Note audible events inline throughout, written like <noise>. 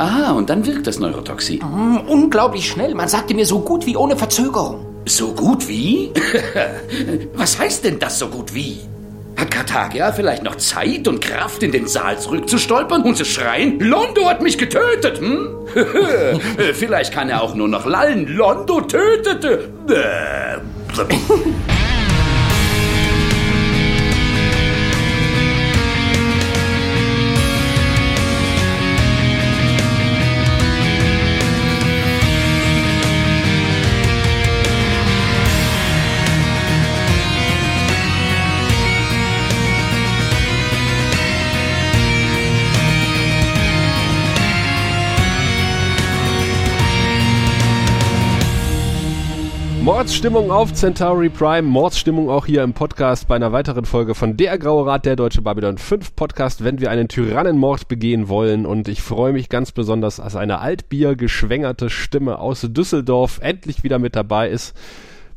Ah, und dann wirkt das Neurotoxin. Mm, unglaublich schnell. Man sagte mir so gut wie ohne Verzögerung. So gut wie? <laughs> Was heißt denn das so gut wie? Hat Karthagia vielleicht noch Zeit und Kraft, in den Saal zurückzustolpern und zu schreien, Londo hat mich getötet, hm? <laughs> vielleicht kann er auch nur noch lallen, Londo tötete. Mordsstimmung auf Centauri Prime, Mordsstimmung auch hier im Podcast bei einer weiteren Folge von Der Graue Rat, der Deutsche Babylon 5 Podcast, wenn wir einen Tyrannenmord begehen wollen. Und ich freue mich ganz besonders, dass eine altbiergeschwängerte Stimme aus Düsseldorf endlich wieder mit dabei ist.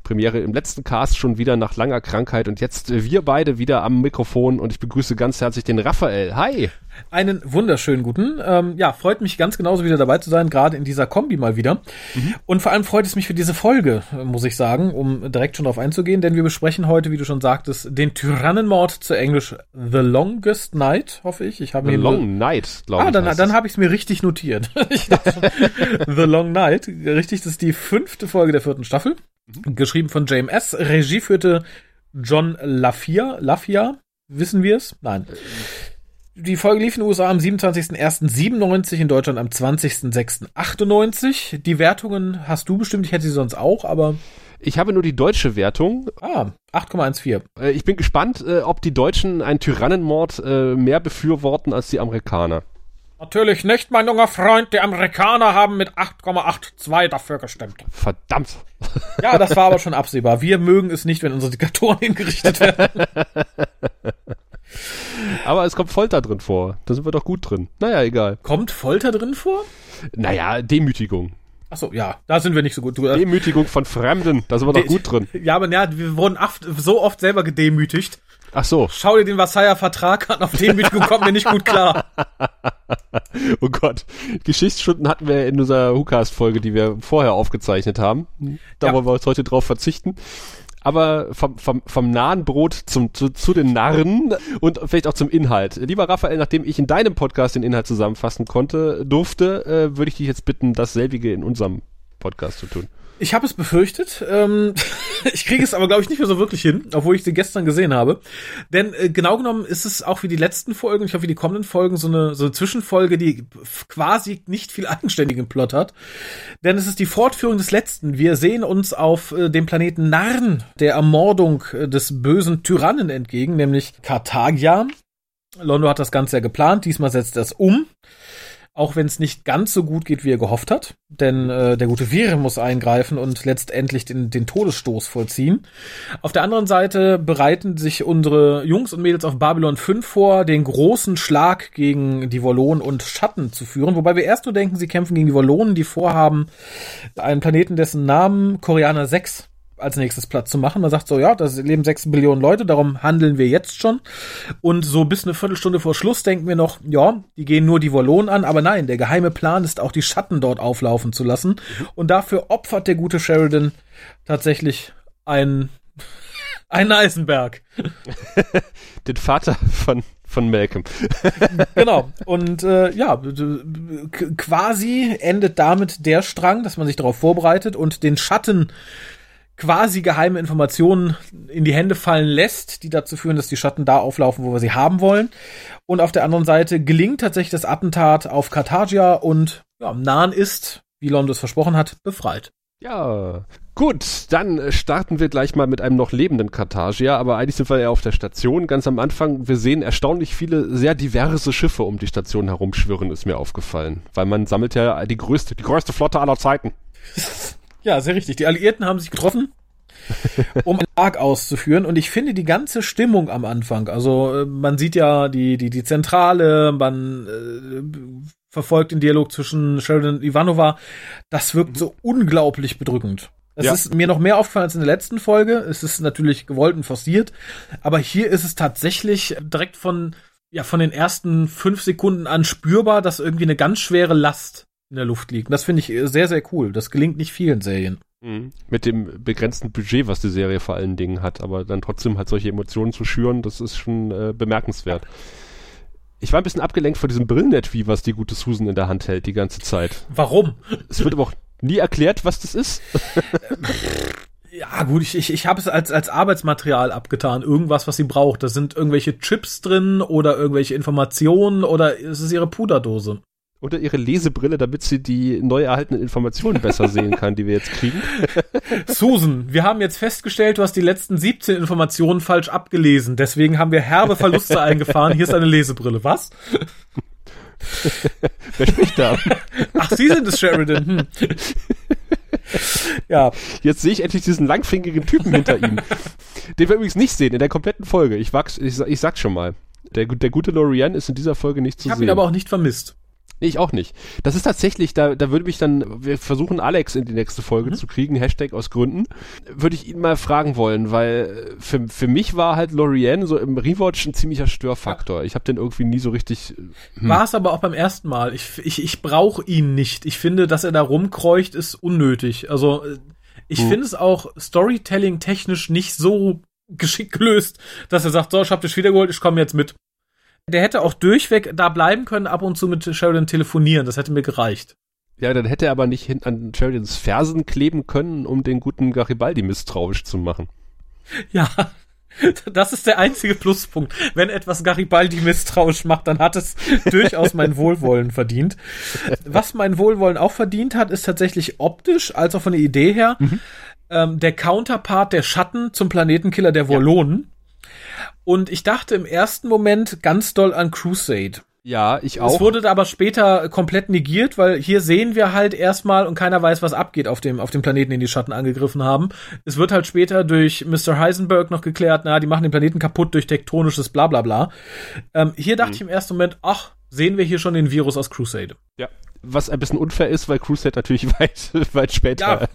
Premiere im letzten Cast schon wieder nach langer Krankheit und jetzt wir beide wieder am Mikrofon und ich begrüße ganz herzlich den Raphael. Hi! Einen wunderschönen guten. Ähm, ja, freut mich ganz genauso wieder dabei zu sein, gerade in dieser Kombi mal wieder. Mhm. Und vor allem freut es mich für diese Folge, muss ich sagen, um direkt schon darauf einzugehen, denn wir besprechen heute, wie du schon sagtest, den Tyrannenmord zu Englisch The Longest Night, hoffe ich. Ich habe The Long Night, glaube ah, ich. Ah, dann, dann habe ich es mir richtig notiert. <laughs> <laughs> The Long Night, richtig, das ist die fünfte Folge der vierten Staffel. Mhm. Geschrieben von JMS. Regie führte John Lafia. Lafia, wissen wir es? Nein. Die Folge lief in den USA am 27.01.97, in Deutschland am 20.06.98. Die Wertungen hast du bestimmt, ich hätte sie sonst auch, aber. Ich habe nur die deutsche Wertung. Ah, 8,14. Äh, ich bin gespannt, äh, ob die Deutschen einen Tyrannenmord äh, mehr befürworten als die Amerikaner. Natürlich nicht, mein junger Freund. Die Amerikaner haben mit 8,82 dafür gestimmt. Verdammt. Ja, das war <laughs> aber schon absehbar. Wir mögen es nicht, wenn unsere Diktatoren <laughs> hingerichtet werden. <laughs> Aber es kommt Folter drin vor. Da sind wir doch gut drin. Naja, egal. Kommt Folter drin vor? Naja, Demütigung. Achso, ja, da sind wir nicht so gut. Du, äh, Demütigung von Fremden, da sind wir doch gut drin. Ja, aber ja, wir wurden oft, so oft selber gedemütigt. Ach so. Schau dir den Versailler Vertrag an, auf Demütigung kommt mir nicht gut klar. <laughs> oh Gott. Geschichtsstunden hatten wir in unserer Hookast-Folge, die wir vorher aufgezeichnet haben. Da ja. wollen wir uns heute drauf verzichten aber vom, vom, vom nahen Brot zum, zu, zu den Narren und vielleicht auch zum Inhalt. Lieber Raphael, nachdem ich in deinem Podcast den Inhalt zusammenfassen konnte, durfte, äh, würde ich dich jetzt bitten, dasselbige in unserem Podcast zu tun. Ich habe es befürchtet. Ähm, <laughs> ich kriege es aber, glaube ich, nicht mehr so wirklich hin, obwohl ich sie gestern gesehen habe. Denn äh, genau genommen ist es auch wie die letzten Folgen, ich hoffe, wie die kommenden Folgen, so eine, so eine Zwischenfolge, die quasi nicht viel <laughs> eigenständigen Plot hat. Denn es ist die Fortführung des letzten. Wir sehen uns auf äh, dem Planeten Narn der Ermordung äh, des bösen Tyrannen entgegen, nämlich Karthagia. Londo hat das Ganze ja geplant, diesmal setzt er es um auch wenn es nicht ganz so gut geht, wie er gehofft hat. Denn äh, der gute Vire muss eingreifen und letztendlich den, den Todesstoß vollziehen. Auf der anderen Seite bereiten sich unsere Jungs und Mädels auf Babylon 5 vor, den großen Schlag gegen die Wollonen und Schatten zu führen. Wobei wir erst nur denken, sie kämpfen gegen die Wollonen, die vorhaben, einen Planeten, dessen Namen Koreaner 6 als nächstes Platz zu machen. Man sagt so, ja, da leben sechs Billionen Leute, darum handeln wir jetzt schon. Und so bis eine Viertelstunde vor Schluss denken wir noch, ja, die gehen nur die Wollonen an, aber nein, der geheime Plan ist auch die Schatten dort auflaufen zu lassen. Und dafür opfert der gute Sheridan tatsächlich einen, <laughs> einen Eisenberg. <laughs> Den Vater von von Malcolm. <laughs> genau. Und äh, ja, quasi endet damit der Strang, dass man sich darauf vorbereitet und den Schatten quasi geheime Informationen in die Hände fallen lässt, die dazu führen, dass die Schatten da auflaufen, wo wir sie haben wollen. Und auf der anderen Seite gelingt tatsächlich das Attentat auf Karthagia und ja, Nahen ist, wie Londos versprochen hat, befreit. Ja, gut, dann starten wir gleich mal mit einem noch lebenden Karthagia, aber eigentlich sind wir ja auf der Station. Ganz am Anfang, wir sehen erstaunlich viele sehr diverse Schiffe um die Station herumschwirren, ist mir aufgefallen. Weil man sammelt ja die größte, die größte Flotte aller Zeiten. <laughs> Ja, sehr richtig. Die Alliierten haben sich getroffen, um einen Arg auszuführen. Und ich finde die ganze Stimmung am Anfang, also äh, man sieht ja die, die, die Zentrale, man äh, verfolgt den Dialog zwischen Sheridan und Ivanova, das wirkt so unglaublich bedrückend. Es ja. ist mir noch mehr aufgefallen als in der letzten Folge. Es ist natürlich gewollt und forciert, aber hier ist es tatsächlich direkt von ja von den ersten fünf Sekunden an spürbar, dass irgendwie eine ganz schwere Last in der Luft liegt. Und das finde ich sehr, sehr cool. Das gelingt nicht vielen Serien. Mhm. Mit dem begrenzten Budget, was die Serie vor allen Dingen hat, aber dann trotzdem halt solche Emotionen zu schüren, das ist schon äh, bemerkenswert. Ich war ein bisschen abgelenkt von diesem Brillenetui, was die gute Susan in der Hand hält die ganze Zeit. Warum? Es wird aber auch nie erklärt, was das ist. <laughs> Ja, gut, ich, ich, ich habe es als, als Arbeitsmaterial abgetan. Irgendwas, was sie braucht. Da sind irgendwelche Chips drin oder irgendwelche Informationen oder es ist ihre Puderdose. Oder ihre Lesebrille, damit sie die neu erhaltenen Informationen besser sehen kann, die wir jetzt kriegen. <laughs> Susan, wir haben jetzt festgestellt, du hast die letzten 17 Informationen falsch abgelesen. Deswegen haben wir herbe Verluste eingefahren. Hier ist eine Lesebrille. Was? <laughs> Wer spricht da? Ach, Sie sind es, Sheridan. Hm. ja. Jetzt sehe ich endlich diesen langfingerigen Typen hinter ihm. Den wir übrigens nicht sehen in der kompletten Folge. Ich, wachs, ich, ich sag's schon mal. Der, der gute Lorian ist in dieser Folge nicht zu ich hab sehen. Ich habe ihn aber auch nicht vermisst. Nee, ich auch nicht. Das ist tatsächlich, da, da würde mich dann, wir versuchen Alex in die nächste Folge mhm. zu kriegen, Hashtag aus Gründen, würde ich ihn mal fragen wollen, weil für, für mich war halt Lorian so im Rewatch ein ziemlicher Störfaktor. Ja. Ich habe den irgendwie nie so richtig. Hm. War es aber auch beim ersten Mal. Ich, ich, ich brauche ihn nicht. Ich finde, dass er da rumkreucht, ist unnötig. Also ich hm. finde es auch Storytelling technisch nicht so geschickt gelöst, dass er sagt, so, ich hab dich wiedergeholt, ich komme jetzt mit. Der hätte auch durchweg da bleiben können, ab und zu mit Sheridan telefonieren. Das hätte mir gereicht. Ja, dann hätte er aber nicht hin an Sheridans Fersen kleben können, um den guten Garibaldi misstrauisch zu machen. Ja, <laughs> das ist der einzige Pluspunkt. Wenn etwas Garibaldi misstrauisch macht, dann hat es <laughs> durchaus mein Wohlwollen verdient. Was mein Wohlwollen auch verdient hat, ist tatsächlich optisch, als auch von der Idee her, mhm. ähm, der Counterpart der Schatten zum Planetenkiller der Wollonen. Und ich dachte im ersten Moment ganz doll an Crusade. Ja, ich auch. Es wurde aber später komplett negiert, weil hier sehen wir halt erstmal und keiner weiß, was abgeht auf dem, auf dem Planeten, den die Schatten angegriffen haben. Es wird halt später durch Mr. Heisenberg noch geklärt, na, die machen den Planeten kaputt durch tektonisches Blablabla. Ähm, hier dachte mhm. ich im ersten Moment, ach, sehen wir hier schon den Virus aus Crusade. Ja. Was ein bisschen unfair ist, weil Crusade natürlich <laughs> weit, weit später ja.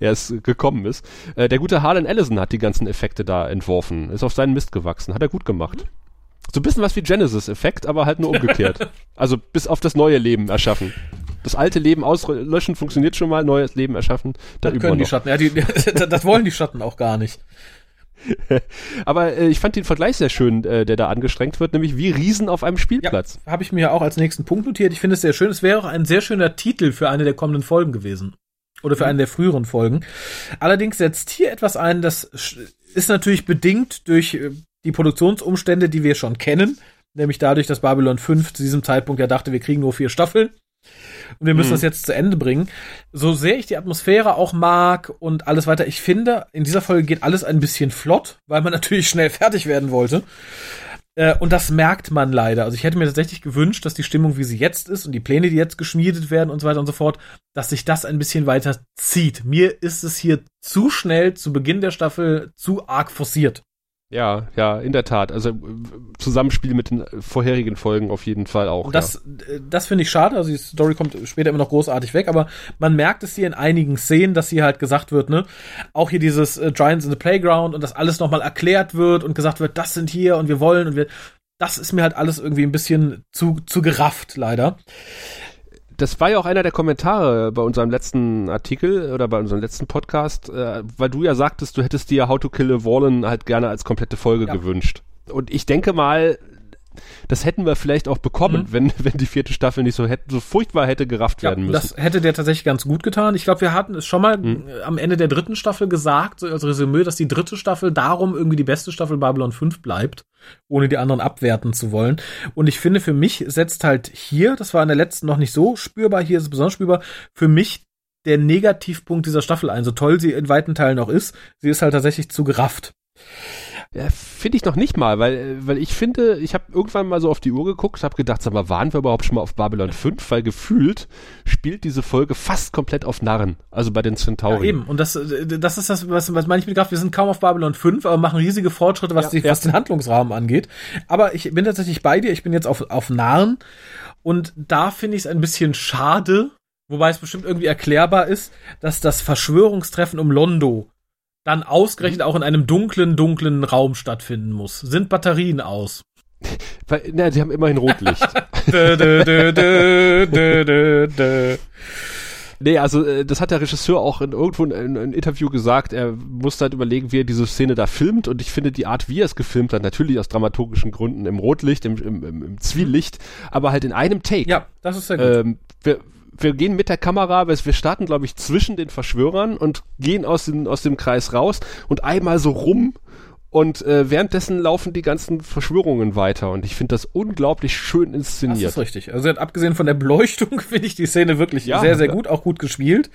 erst gekommen ist. Äh, der gute Harlan Ellison hat die ganzen Effekte da entworfen, ist auf seinen Mist gewachsen, hat er gut gemacht. Mhm. So ein bisschen was wie Genesis-Effekt, aber halt nur umgekehrt. <laughs> also bis auf das neue Leben erschaffen. Das alte Leben auslöschen funktioniert schon mal, neues Leben erschaffen. Da das können die Schatten. Ja, die, <laughs> das wollen die Schatten auch gar nicht. <laughs> Aber äh, ich fand den Vergleich sehr schön, äh, der da angestrengt wird, nämlich wie Riesen auf einem Spielplatz. Ja, Habe ich mir ja auch als nächsten Punkt notiert. Ich finde es sehr schön. Es wäre auch ein sehr schöner Titel für eine der kommenden Folgen gewesen. Oder für mhm. eine der früheren Folgen. Allerdings setzt hier etwas ein, das ist natürlich bedingt durch äh, die Produktionsumstände, die wir schon kennen. Nämlich dadurch, dass Babylon 5 zu diesem Zeitpunkt ja dachte, wir kriegen nur vier Staffeln und wir müssen mhm. das jetzt zu Ende bringen. So sehr ich die Atmosphäre auch mag und alles weiter, ich finde, in dieser Folge geht alles ein bisschen flott, weil man <laughs> natürlich schnell fertig werden wollte. Äh, und das merkt man leider. Also ich hätte mir tatsächlich gewünscht, dass die Stimmung, wie sie jetzt ist und die Pläne, die jetzt geschmiedet werden und so weiter und so fort, dass sich das ein bisschen weiter zieht. Mir ist es hier zu schnell zu Beginn der Staffel zu arg forciert. Ja, ja, in der Tat. Also Zusammenspiel mit den vorherigen Folgen auf jeden Fall auch. Und das, ja. das finde ich schade. Also die Story kommt später immer noch großartig weg, aber man merkt es hier in einigen Szenen, dass hier halt gesagt wird, ne, auch hier dieses äh, Giants in the Playground und das alles nochmal erklärt wird und gesagt wird, das sind hier und wir wollen und wir. Das ist mir halt alles irgendwie ein bisschen zu, zu gerafft, leider das war ja auch einer der Kommentare bei unserem letzten Artikel oder bei unserem letzten Podcast, äh, weil du ja sagtest, du hättest dir How to Kill a Wallen halt gerne als komplette Folge ja. gewünscht. Und ich denke mal, das hätten wir vielleicht auch bekommen, mhm. wenn, wenn die vierte Staffel nicht so, hätte, so furchtbar hätte gerafft ja, werden müssen. Das hätte der tatsächlich ganz gut getan. Ich glaube, wir hatten es schon mal mhm. am Ende der dritten Staffel gesagt, so als Resümee, dass die dritte Staffel darum irgendwie die beste Staffel Babylon 5 bleibt, ohne die anderen abwerten zu wollen. Und ich finde, für mich setzt halt hier, das war in der letzten noch nicht so spürbar, hier ist es besonders spürbar, für mich der Negativpunkt dieser Staffel ein. So toll sie in weiten Teilen auch ist, sie ist halt tatsächlich zu gerafft. Ja, finde ich noch nicht mal, weil, weil ich finde, ich habe irgendwann mal so auf die Uhr geguckt, habe gedacht, sag mal, waren wir überhaupt schon mal auf Babylon 5? Weil gefühlt spielt diese Folge fast komplett auf Narren, also bei den Centauri. Ja, eben, und das, das ist das, was, was meine ich mit Kraft, wir sind kaum auf Babylon 5, aber machen riesige Fortschritte, was, ja, die, was den Handlungsrahmen angeht. Aber ich bin tatsächlich bei dir, ich bin jetzt auf, auf Narren und da finde ich es ein bisschen schade, wobei es bestimmt irgendwie erklärbar ist, dass das Verschwörungstreffen um Londo dann ausgerechnet auch in einem dunklen, dunklen Raum stattfinden muss. Sind Batterien aus? Na, die haben immerhin Rotlicht. <laughs> dö, dö, dö, dö, dö, dö. Nee, also äh, das hat der Regisseur auch in irgendwo in, in einem Interview gesagt. Er musste halt überlegen, wie er diese Szene da filmt. Und ich finde die Art, wie er es gefilmt hat, natürlich aus dramaturgischen Gründen im Rotlicht, im, im, im, im Zwielicht, aber halt in einem Take. Ja, das ist sehr gut. Ähm, wir, gehen mit der Kamera, wir starten, glaube ich, zwischen den Verschwörern und gehen aus, den, aus dem Kreis raus und einmal so rum und äh, währenddessen laufen die ganzen Verschwörungen weiter und ich finde das unglaublich schön Das inszeniert. ist richtig. Also abgesehen von der Beleuchtung <laughs> finde ich die Szene wirklich Ja, sehr, sehr gut, auch gut gespielt.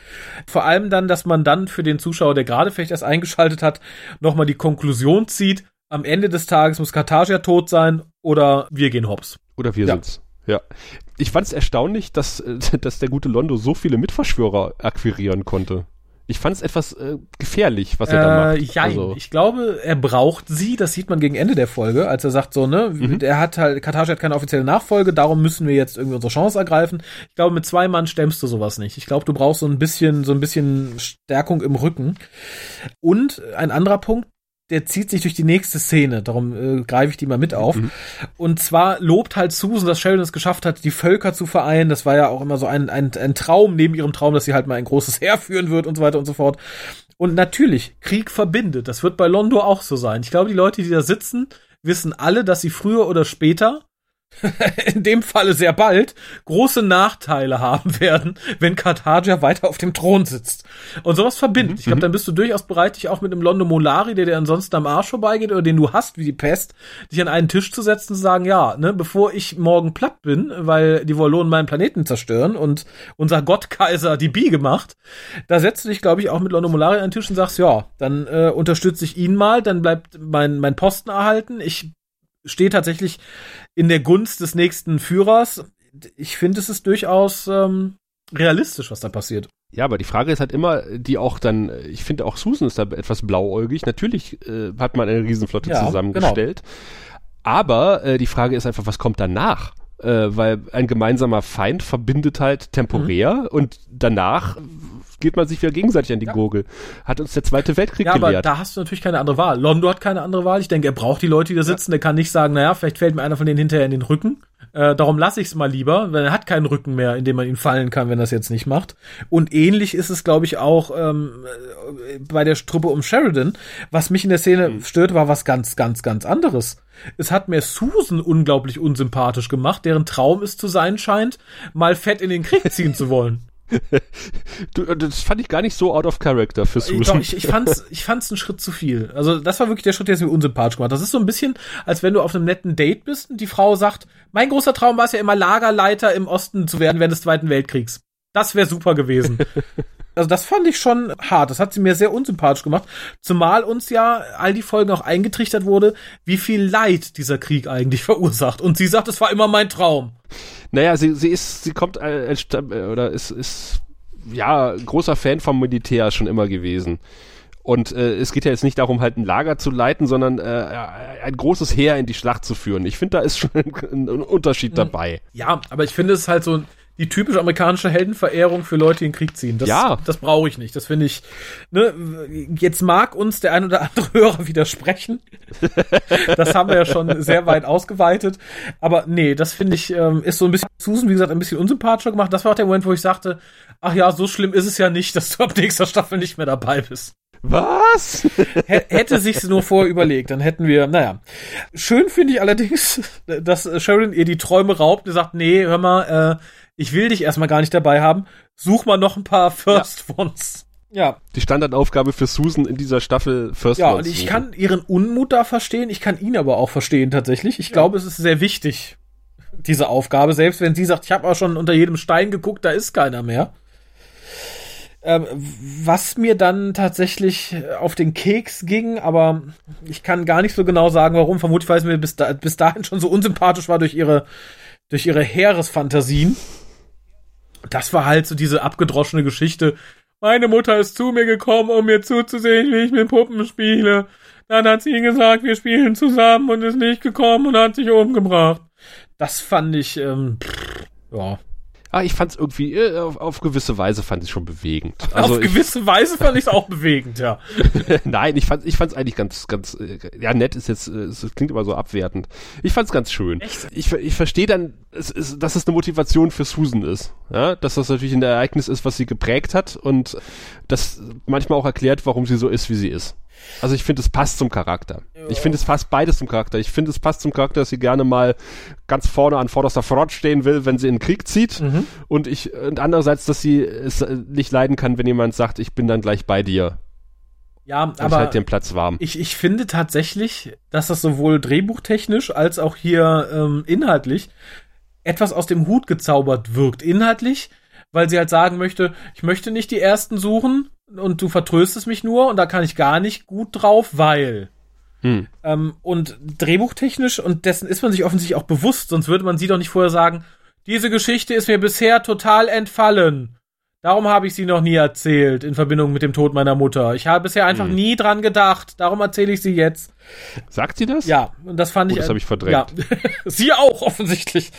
Vor allem dann, dass man dann für den Zuschauer, der gerade vielleicht erst eingeschaltet hat, nochmal die Konklusion zieht. Am Ende des Tages muss Karthagia tot sein oder wir gehen hops. Oder wir Ja. sind's. Ja. Ich fand es erstaunlich, dass, äh, dass der gute Londo so viele Mitverschwörer akquirieren konnte. Ich fand es etwas äh, gefährlich, was er da Äh, macht. jein. Also, Ich glaube, er braucht sie, das sieht man gegen Ende der Folge, als er sagt so, ne, Mhm. er hat halt, Karthagia hat keine offizielle Nachfolge, darum müssen wir jetzt irgendwie unsere Chance ergreifen. Ich glaube, mit zwei Mann stemmst du sowas nicht. Ich glaube, du brauchst so ein bisschen, so ein bisschen Stärkung im Rücken. Und ein anderer Punkt, der zieht sich durch die nächste Szene, darum äh, greife ich die mal mit auf. Und zwar lobt halt Susan, dass Sheldon es geschafft hat, die Völker zu vereinen. Das war ja auch immer so ein, ein, ein Traum neben ihrem Traum, dass sie halt mal ein großes <laughs> Heer führen wird und so weiter und so fort. Und natürlich, Krieg verbindet. Das wird bei Londo auch so sein. Ich glaube, die Leute, die da sitzen, wissen alle, dass sie früher oder später, <laughs> in dem Falle sehr bald, große Nachteile haben werden, wenn Karthagia weiter auf dem Thron sitzt. Und sowas verbindet. Ich glaube, dann bist du durchaus bereit, dich auch mit einem Londo Molari, der dir ansonsten am Arsch vorbeigeht oder den du hast wie die Pest, dich an einen Tisch zu setzen und zu sagen, ja, ne, bevor ich morgen platt bin, weil die Wollonen meinen Planeten zerstören und unser Gottkaiser die Biege macht, da setzt du dich, glaube ich, auch mit Londo Molari an den Tisch und sagst, ja, dann äh, unterstütze ich ihn mal, dann bleibt mein, mein Posten erhalten. Ich stehe tatsächlich in der Gunst des nächsten Führers. Ich finde, es ist durchaus ähm, realistisch, was da passiert. ja, aber die Frage ist halt immer, die auch dann, ich finde auch Susan ist da etwas blauäugig. Natürlich äh, hat man eine Riesenflotte Ja, zusammengestellt. Aber äh, die Frage ist einfach, was kommt danach? Äh, weil ein gemeinsamer Feind verbindet halt temporär Mhm. und danach geht man sich wieder gegenseitig an die Gurgel. Hat uns der Zweite Weltkrieg Ja, aber gelehrt. da hast du natürlich keine andere Wahl. Londo hat keine andere Wahl. Ich denke, er braucht die Leute, die da sitzen. Der kann nicht sagen, naja, vielleicht fällt mir einer von denen hinterher in den Rücken. Äh, darum lasse ich es mal lieber, weil er hat keinen Rücken mehr, in dem man ihn fallen kann, wenn er es jetzt nicht macht. Und ähnlich ist es, glaube ich, auch ähm, äh, bei der Truppe um Sheridan. Was mich in der Szene Mhm. stört, war was ganz, ganz, ganz anderes. Es hat mir Susan unglaublich unsympathisch gemacht, deren Traum es zu sein scheint, mal fett in den Krieg ziehen zu wollen. Du, äh, das fand ich gar nicht so out of character für Ich, Susan. doch, ich, ich fand's, <laughs> ich fand's einen Schritt zu viel. Also das war wirklich der Schritt, der es mir unsympathisch gemacht. Das ist so ein bisschen, als wenn du auf einem netten Date bist und die Frau sagt, mein großer Traum war es ja immer Lagerleiter im Osten zu werden während des Zweiten Weltkriegs. Das wäre super gewesen. <laughs> Also das fand ich schon hart. Das hat sie mir sehr unsympathisch gemacht. Zumal uns ja all die Folgen auch eingetrichtert wurde, wie viel Leid dieser Krieg eigentlich <laughs> verursacht. Und sie sagt, es war immer mein Traum. Naja, sie, sie ist, sie kommt äh, als Stamm- äh, oder ist, ist ja großer Fan vom Militär schon immer gewesen. Und äh, es geht ja jetzt nicht darum, halt ein Lager zu leiten, sondern äh, ein großes Heer in die Schlacht zu führen. Ich finde, da ist schon <laughs> ein, ein Unterschied dabei. Ja, aber ich finde es ist halt so die typische amerikanische Heldenverehrung für Leute, die in den Krieg ziehen. Das, Ja. das brauche ich nicht. Das finde ich, ne, jetzt mag uns der ein oder andere <laughs> Hörer widersprechen. das haben wir ja schon sehr weit ausgeweitet. Aber nee, das finde ich, ähm, ist so ein bisschen, Susan, wie gesagt, ein bisschen unsympathischer gemacht. Das war auch der Moment, wo ich sagte, ach ja, so schlimm ist es ja nicht, dass du ab nächster Staffel nicht mehr dabei bist. Was? Hätte sich's nur vorher überlegt, dann hätten wir, naja. Schön finde ich allerdings, dass Sharon ihr die Träume raubt und sagt, nee, hör mal, äh, ich will dich erstmal gar nicht dabei haben. Such mal noch ein paar First Ones. Ja, Die Standardaufgabe für Susan in dieser Staffel First ja, Ones und ich suchen. kann ihren Unmut da verstehen, ich kann ihn aber auch verstehen tatsächlich. Ich glaube, es ist sehr wichtig, diese Aufgabe, selbst wenn sie sagt, ich habe auch schon unter jedem Stein geguckt, da ist keiner mehr. Ähm, was mir dann tatsächlich auf den Keks ging, aber ich kann gar nicht so genau sagen, warum. Vermutlich, weil es mir bis, da, bis dahin schon so unsympathisch war durch ihre, durch ihre Heeresfantasien. Das war halt so diese abgedroschene Geschichte. Meine Mutter ist zu mir gekommen, um mir zuzusehen, wie ich mit Puppen spiele. Dann hat sie gesagt, wir spielen zusammen und ist nicht gekommen und hat sich umgebracht. Das fand ich, ähm, pff, ja. Ah, ich fand es irgendwie, äh, auf, auf gewisse Weise fand ich schon bewegend. Also Auf ich, gewisse Weise fand ich es auch bewegend, ja. <laughs> Nein, ich fand ich fand's eigentlich ganz ganz äh, ja nett ist jetzt äh, es klingt immer so abwertend. Ich fand's ganz schön. Ich ver- ich verstehe dann es ist, dass es eine Motivation für Susan ist, ja, dass das natürlich ein Ereignis ist, was sie geprägt hat und das manchmal auch erklärt, warum sie so ist, wie sie ist. Also ich finde, es passt zum Charakter. Ich finde, es passt beides zum Charakter. Ich finde, es passt zum Charakter, dass sie gerne mal ganz vorne an vorderster Front stehen will, wenn sie in den Krieg zieht. Und ich, und andererseits, dass sie es äh, nicht leiden kann, wenn jemand sagt, ich bin dann gleich bei dir. Ja, Aber ich halt den Platz warm. ich, ich finde tatsächlich, dass das sowohl drehbuchtechnisch als auch hier ähm, inhaltlich etwas aus dem Hut gezaubert wirkt. Inhaltlich, weil sie halt sagen möchte, ich möchte nicht die ersten suchen und du vertröstest mich nur und da kann ich gar nicht gut drauf, weil. Hm. Ähm, und drehbuchtechnisch, und dessen ist man sich offensichtlich auch bewusst, sonst würde man sie doch nicht vorher sagen, diese Geschichte ist mir bisher total entfallen. Darum habe ich sie noch nie erzählt in Verbindung mit dem Tod meiner Mutter. Ich habe bisher einfach Hm. nie dran gedacht. Darum erzähle ich sie jetzt. Sagt sie das? Ja, und das fand Oh, ich. das habe ich verdrängt. Ja, <laughs> sie auch offensichtlich.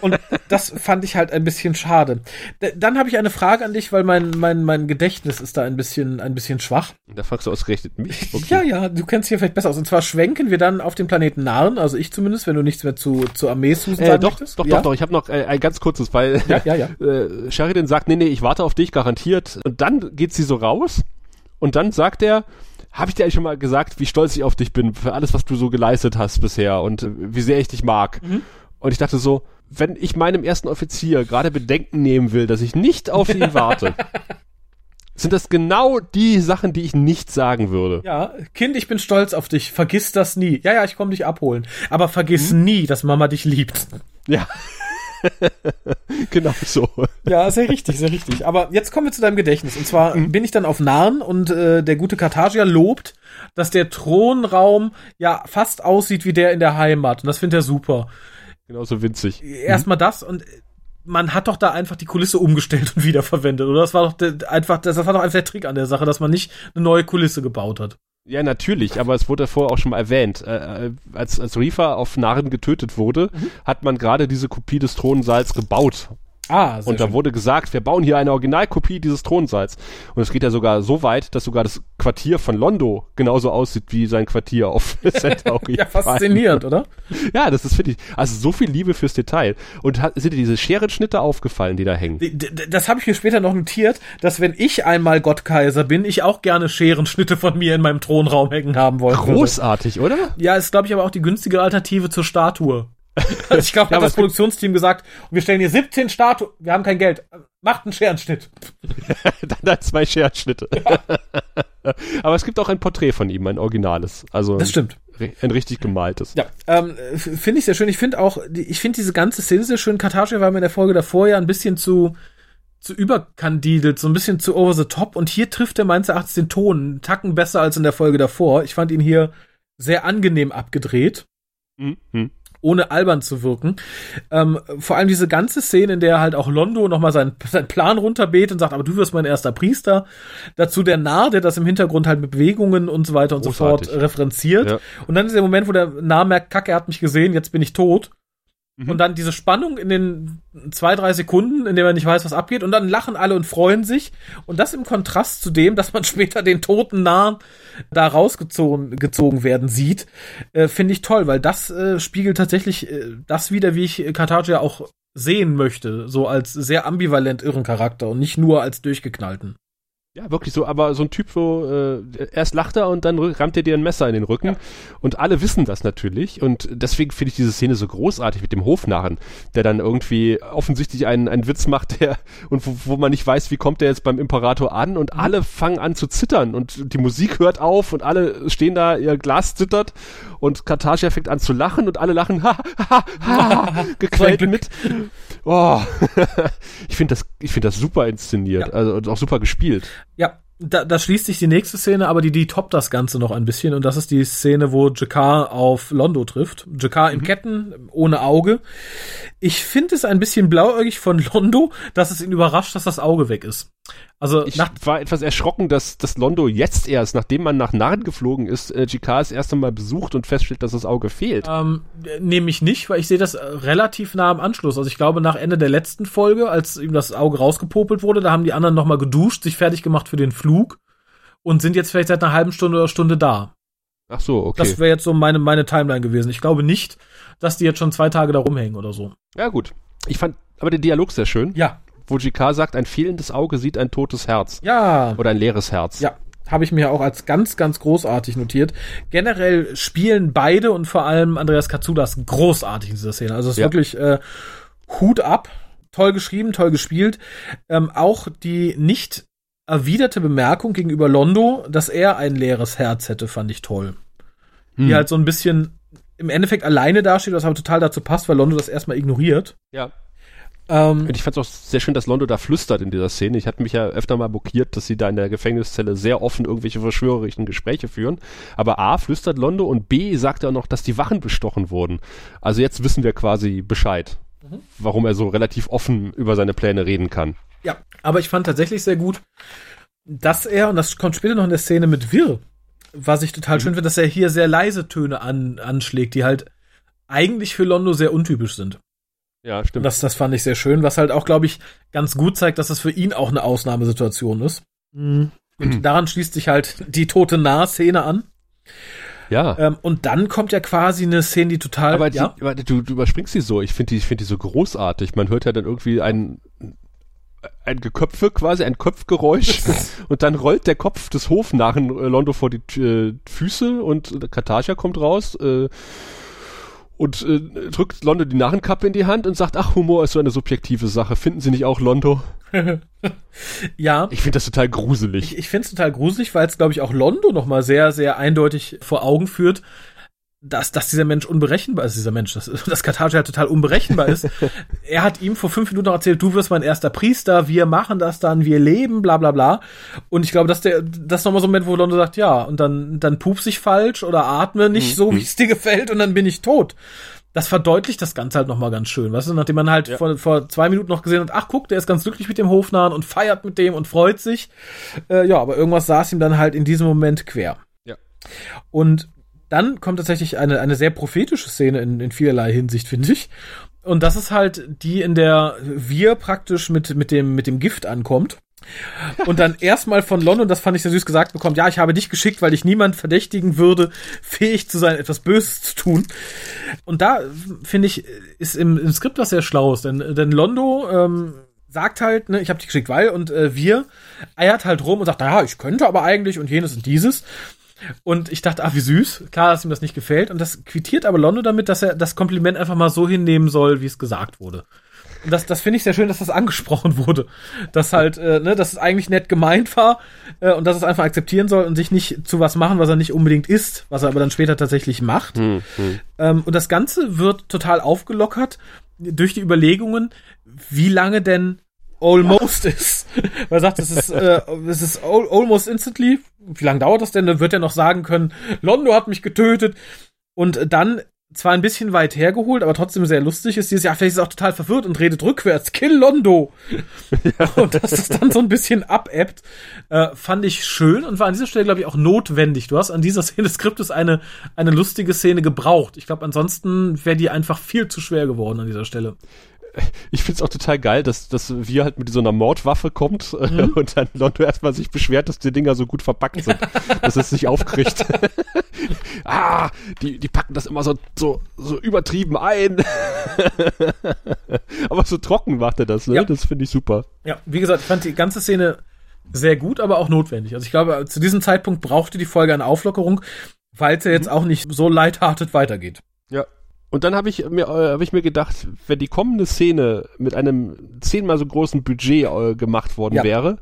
und das fand ich halt ein bisschen schade. D dann habe ich eine Frage an dich, weil mein mein mein Gedächtnis ist da ein bisschen ein bisschen schwach. Da fragst du ausgerechnet mich. <laughs> Okay. Ja, ja, du kennst hier vielleicht besser aus. Und zwar schwenken wir dann auf den Planeten Narn, also ich zumindest, wenn du nichts mehr zu zu Armee Susan Äh, sagen doch, möchtest. doch, ja? doch, doch. Ich habe noch äh, ein ganz kurzes, weil Ja, ja, ja. <laughs> äh, Sheridan sagt, nee, nee, ich warte auf dich, garantiert. Und dann geht sie so raus und dann sagt er, habe ich dir eigentlich schon mal gesagt, wie stolz ich auf dich bin für alles, was du so geleistet hast bisher und äh, wie sehr ich dich mag. Mhm. Und ich dachte so, wenn ich meinem ersten Offizier gerade Bedenken nehmen will, dass ich nicht auf ihn warte, <laughs> sind das genau die Sachen, die ich nicht sagen würde. Ja, Kind, ich bin stolz auf dich. Vergiss das nie. Ja, ja, ich komme dich abholen. Aber vergiss Mhm. nie, dass Mama dich liebt. Ja. <laughs> <laughs> genau so. Ja, sehr richtig, sehr richtig. Aber jetzt kommen wir zu deinem Gedächtnis. Und zwar Mhm. bin ich dann auf Narn und äh, der gute Kartagier lobt, dass der Thronraum ja fast aussieht wie der in der Heimat. Und das findet er super. Genauso winzig. Erstmal das und man hat doch da einfach die Kulisse umgestellt und <laughs> wiederverwendet, oder? Das war doch der, einfach, das war doch einfach der Trick an der Sache, dass man nicht eine neue Kulisse gebaut hat. Ja, natürlich, aber es wurde vorher auch schon mal erwähnt. Äh, äh, als, als Reefer auf Narren getötet wurde, hat man gerade diese Kopie des Thronsaals gebaut. Ah, Und da schön. wurde gesagt, wir bauen hier eine Originalkopie dieses Thronsaals. Und es geht ja sogar so weit, dass sogar das Quartier von Londo genauso aussieht wie sein Quartier auf <laughs> Centauri. ja, faszinierend, oder? Ja, das ist, finde ich, also so viel Liebe fürs Detail. Und hat, sind dir diese Scherenschnitte aufgefallen, die da hängen? Das habe ich mir später noch notiert, dass wenn ich einmal Gottkaiser bin, ich auch gerne Scherenschnitte von mir in meinem Thronraum hängen haben würde. Großartig, oder? Ja, ist, glaube ich, aber auch die günstige Alternative zur Statue. <laughs> Also ich glaube, Ja, hat das Produktionsteam gesagt, wir stellen hier 17 Statuen, wir haben kein Geld. Macht einen Scherenschnitt. <laughs> Dann da zwei Scherenschnitte. <laughs> aber es gibt auch ein Porträt von ihm, ein originales. Also Das stimmt. ein richtig gemaltes. Ja, ähm, finde ich sehr schön. Ich finde auch, ich finde diese ganze Szene sehr schön. Kartage war mir in der Folge davor ja ein bisschen zu, zu überkandidelt, so ein bisschen zu over the top. Und hier trifft er meines Erachtens den Ton einen Tacken besser als in der Folge davor. Ich fand ihn hier sehr angenehm abgedreht. Mhm. Ohne albern zu wirken. Ähm, vor allem diese ganze Szene, in der halt auch Londo nochmal seinen, seinen Plan runterbetet und sagt, aber du wirst mein erster Priester. Dazu der Narr, der das im Hintergrund halt mit Bewegungen und so weiter und so Großartig. fort referenziert. Ja. Und dann ist der Moment, wo der Narr merkt, Kacke, er hat mich gesehen, jetzt bin ich tot. Mhm. Und dann diese Spannung in den zwei, drei Sekunden, in der man nicht weiß, was abgeht. Und dann lachen alle und freuen sich. Und das im Kontrast zu dem, dass man <laughs> später den toten Narren da rausgezogen gezogen werden sieht, äh, finde ich toll, weil das äh, spiegelt tatsächlich äh, das wieder, wie ich Kartagia auch sehen möchte. So als sehr ambivalent irren Charakter und nicht nur als durchgeknallten. Ja, wirklich so, aber so ein Typ, so, äh, erst lacht er und dann rammt er dir ein Messer in den Rücken. Und alle wissen das natürlich. Und deswegen finde ich diese Szene so großartig mit dem Hofnarren, der dann irgendwie offensichtlich einen, einen Witz macht, der, und wo, wo man nicht weiß, wie kommt der jetzt beim Imperator an und alle fangen an zu zittern und die Musik hört auf und alle stehen da, ihr Glas zittert und Kartagia fängt an zu lachen und alle lachen, <laughs> ha, ha, ha, <laughs> gequält Glück. mit. Oh, <laughs> ich finde das, ich finde das super inszeniert, Ja. also auch super gespielt. Ja, da, da schließt sich die nächste Szene, aber die, die toppt das Ganze noch ein bisschen. Und das ist die Szene, wo Jakar auf Londo trifft. Jakar Mhm. in Ketten, ohne Auge. Ich finde es ein bisschen blauäugig von Londo, dass es ihn überrascht, dass das Auge weg ist. Also Ich nach, war etwas erschrocken, dass, dass Londo jetzt erst, nachdem man nach Narren geflogen ist, äh, GK das erste Mal besucht und feststellt, dass das Auge fehlt. ähm, nehme ich nicht, weil ich sehe das äh, relativ nah am Anschluss. Also ich glaube, nach Ende der letzten Folge, als ihm das Auge rausgepopelt wurde, da haben die anderen nochmal geduscht, sich fertig gemacht für den Flug und sind jetzt vielleicht seit einer halben Stunde oder Stunde da. Ach so, okay. Das wäre jetzt so meine, meine Timeline gewesen. Ich glaube nicht, dass die jetzt schon zwei Tage da rumhängen oder so. ja, gut. Ich fand aber den Dialog sehr schön, Ja. Wo GK sagt, ein fehlendes Auge sieht ein totes Herz. Ja. Oder ein leeres Herz. Ja. Habe ich mir auch als ganz, ganz großartig notiert. Generell spielen beide und vor allem Andreas Katsulas großartig in dieser Szene. Also es ist Ja. wirklich äh, Hut ab. Toll geschrieben, toll gespielt. Ähm, auch die nicht erwiderte Bemerkung gegenüber Londo, dass er ein leeres Herz hätte, fand ich toll. Hm. Die halt so ein bisschen im Endeffekt alleine dasteht, was aber total dazu passt, weil Londo das erstmal ignoriert. ja. Ähm, Und ich fand es auch sehr schön, dass Londo da flüstert in dieser Szene. Ich hatte mich ja öfter mal blockiert, dass sie da in der Gefängniszelle sehr offen irgendwelche verschwörerischen Gespräche führen. Aber A, flüstert Londo und B, sagt er auch noch, dass die Wachen bestochen wurden. Also jetzt wissen wir quasi Bescheid, warum er so relativ offen über seine Pläne reden kann. Ja, aber ich fand tatsächlich sehr gut, dass er, und das kommt später noch in der Szene mit Wirr, was ich total schön finde, dass er hier sehr leise Töne an, anschlägt, die halt eigentlich für Londo sehr untypisch sind. Ja, Und stimmt. das, das fand ich sehr schön, was halt auch, glaube ich, ganz gut zeigt, dass das für ihn auch eine Ausnahmesituation ist. Und <clears throat> daran schließt sich halt die tote Nah-Szene an. ja. Ähm, und dann kommt ja quasi eine Szene, die total. Aber, die, ja, aber du, du überspringst sie so. Ich finde die, ich finde die so großartig. Man hört ja dann irgendwie ein, ein Geköpfe quasi, ein Kopfgeräusch <laughs> und dann rollt der Kopf des Hofnarren äh, Londo vor die äh, Füße und Katascha kommt raus äh, und äh, drückt Londo die Narrenkappe in die Hand und sagt, ach, Humor ist so eine subjektive Sache. Finden Sie nicht auch Londo? <laughs> ja. Ich finde das total gruselig. Ich, ich finde es total gruselig, weil es, glaube ich, auch Londo noch mal sehr, sehr eindeutig vor Augen führt, dass, dass dieser Mensch unberechenbar ist, dieser Mensch, dass, dass Karthago halt total unberechenbar ist. <laughs> er hat ihm vor fünf Minuten noch erzählt, du wirst mein erster Priester, wir machen das dann, wir leben, bla bla bla. Und ich glaube, dass der, das ist nochmal so ein Moment, wo Londo sagt, ja, und dann, dann pups ich falsch oder atme nicht so, wie es dir gefällt, und dann bin ich tot. Das verdeutlicht das Ganze halt nochmal ganz schön, weißt du, nachdem man halt vor, vor zwei Minuten noch gesehen hat, ach guck, der ist ganz glücklich mit dem Hofnahen und feiert mit dem und freut sich. Äh, ja, aber irgendwas saß ihm dann halt in diesem Moment quer. Ja. Und dann kommt tatsächlich eine, eine sehr prophetische Szene in, in vielerlei Hinsicht, finde ich. Und das ist halt die, in der wir praktisch mit, mit, dem, mit dem Gift ankommt. Und dann <laughs> erstmal von London, das fand ich sehr süß gesagt bekommt, ja, ich habe dich geschickt, weil ich niemand verdächtigen würde, fähig zu sein, etwas Böses zu tun. Und da, finde ich, ist im, im Skript was sehr Schlaues, denn, denn Londo ähm, sagt halt, ne, ich habe dich geschickt, weil, und äh, wir eiert halt rum und sagt, naja, ich könnte aber eigentlich und jenes und dieses. Und ich dachte, ah, wie süß. Klar, dass ihm das nicht gefällt. Und das quittiert aber Londo damit, dass er das Kompliment einfach mal so hinnehmen soll, wie es gesagt wurde. Und das, das finde ich sehr schön, dass das <laughs> angesprochen wurde. Dass halt, äh, ne, dass es eigentlich nett gemeint war äh, und dass es einfach akzeptieren soll und sich nicht zu was machen, was er nicht unbedingt ist, was er aber dann später tatsächlich macht. Hm, hm. Ähm, und das Ganze wird total aufgelockert durch die Überlegungen, wie lange denn almost ist. <laughs> Weil er sagt, es ist, äh, es ist al almost instantly. Wie lange dauert das denn? Dann wird er noch sagen können, Londo hat mich getötet. Und dann zwar ein bisschen weit hergeholt, aber trotzdem sehr lustig ist dieses, ja, vielleicht ist er auch total verwirrt und redet rückwärts. Kill Londo! <laughs> Und dass das dann so ein bisschen abebbt, äh, fand ich schön und war an dieser Stelle, glaube ich, auch notwendig. Du hast an dieser Szene des Skriptes eine, eine lustige Szene gebraucht. Ich glaube, ansonsten wäre die einfach viel zu schwer geworden an dieser Stelle. Ich find's auch total geil, dass, dass wir halt mit so einer Mordwaffe kommt äh, Mhm. und dann Londo erstmal sich beschwert, dass die Dinger so gut verpackt sind, <laughs> dass es sich aufkriegt. <laughs> ah, die, die packen das immer so, so, so übertrieben ein. <laughs> Aber so trocken macht er das, ne? Ja. Das finde ich super. Ja, wie gesagt, ich fand die ganze Szene sehr gut, aber auch notwendig. Also ich glaube, zu diesem Zeitpunkt brauchte die Folge eine Auflockerung, weil es ja jetzt auch nicht so lighthearted weitergeht. Ja. Und dann habe ich mir äh, habe ich mir gedacht, wenn die kommende Szene mit einem zehnmal so großen Budget äh, gemacht worden Ja. wäre,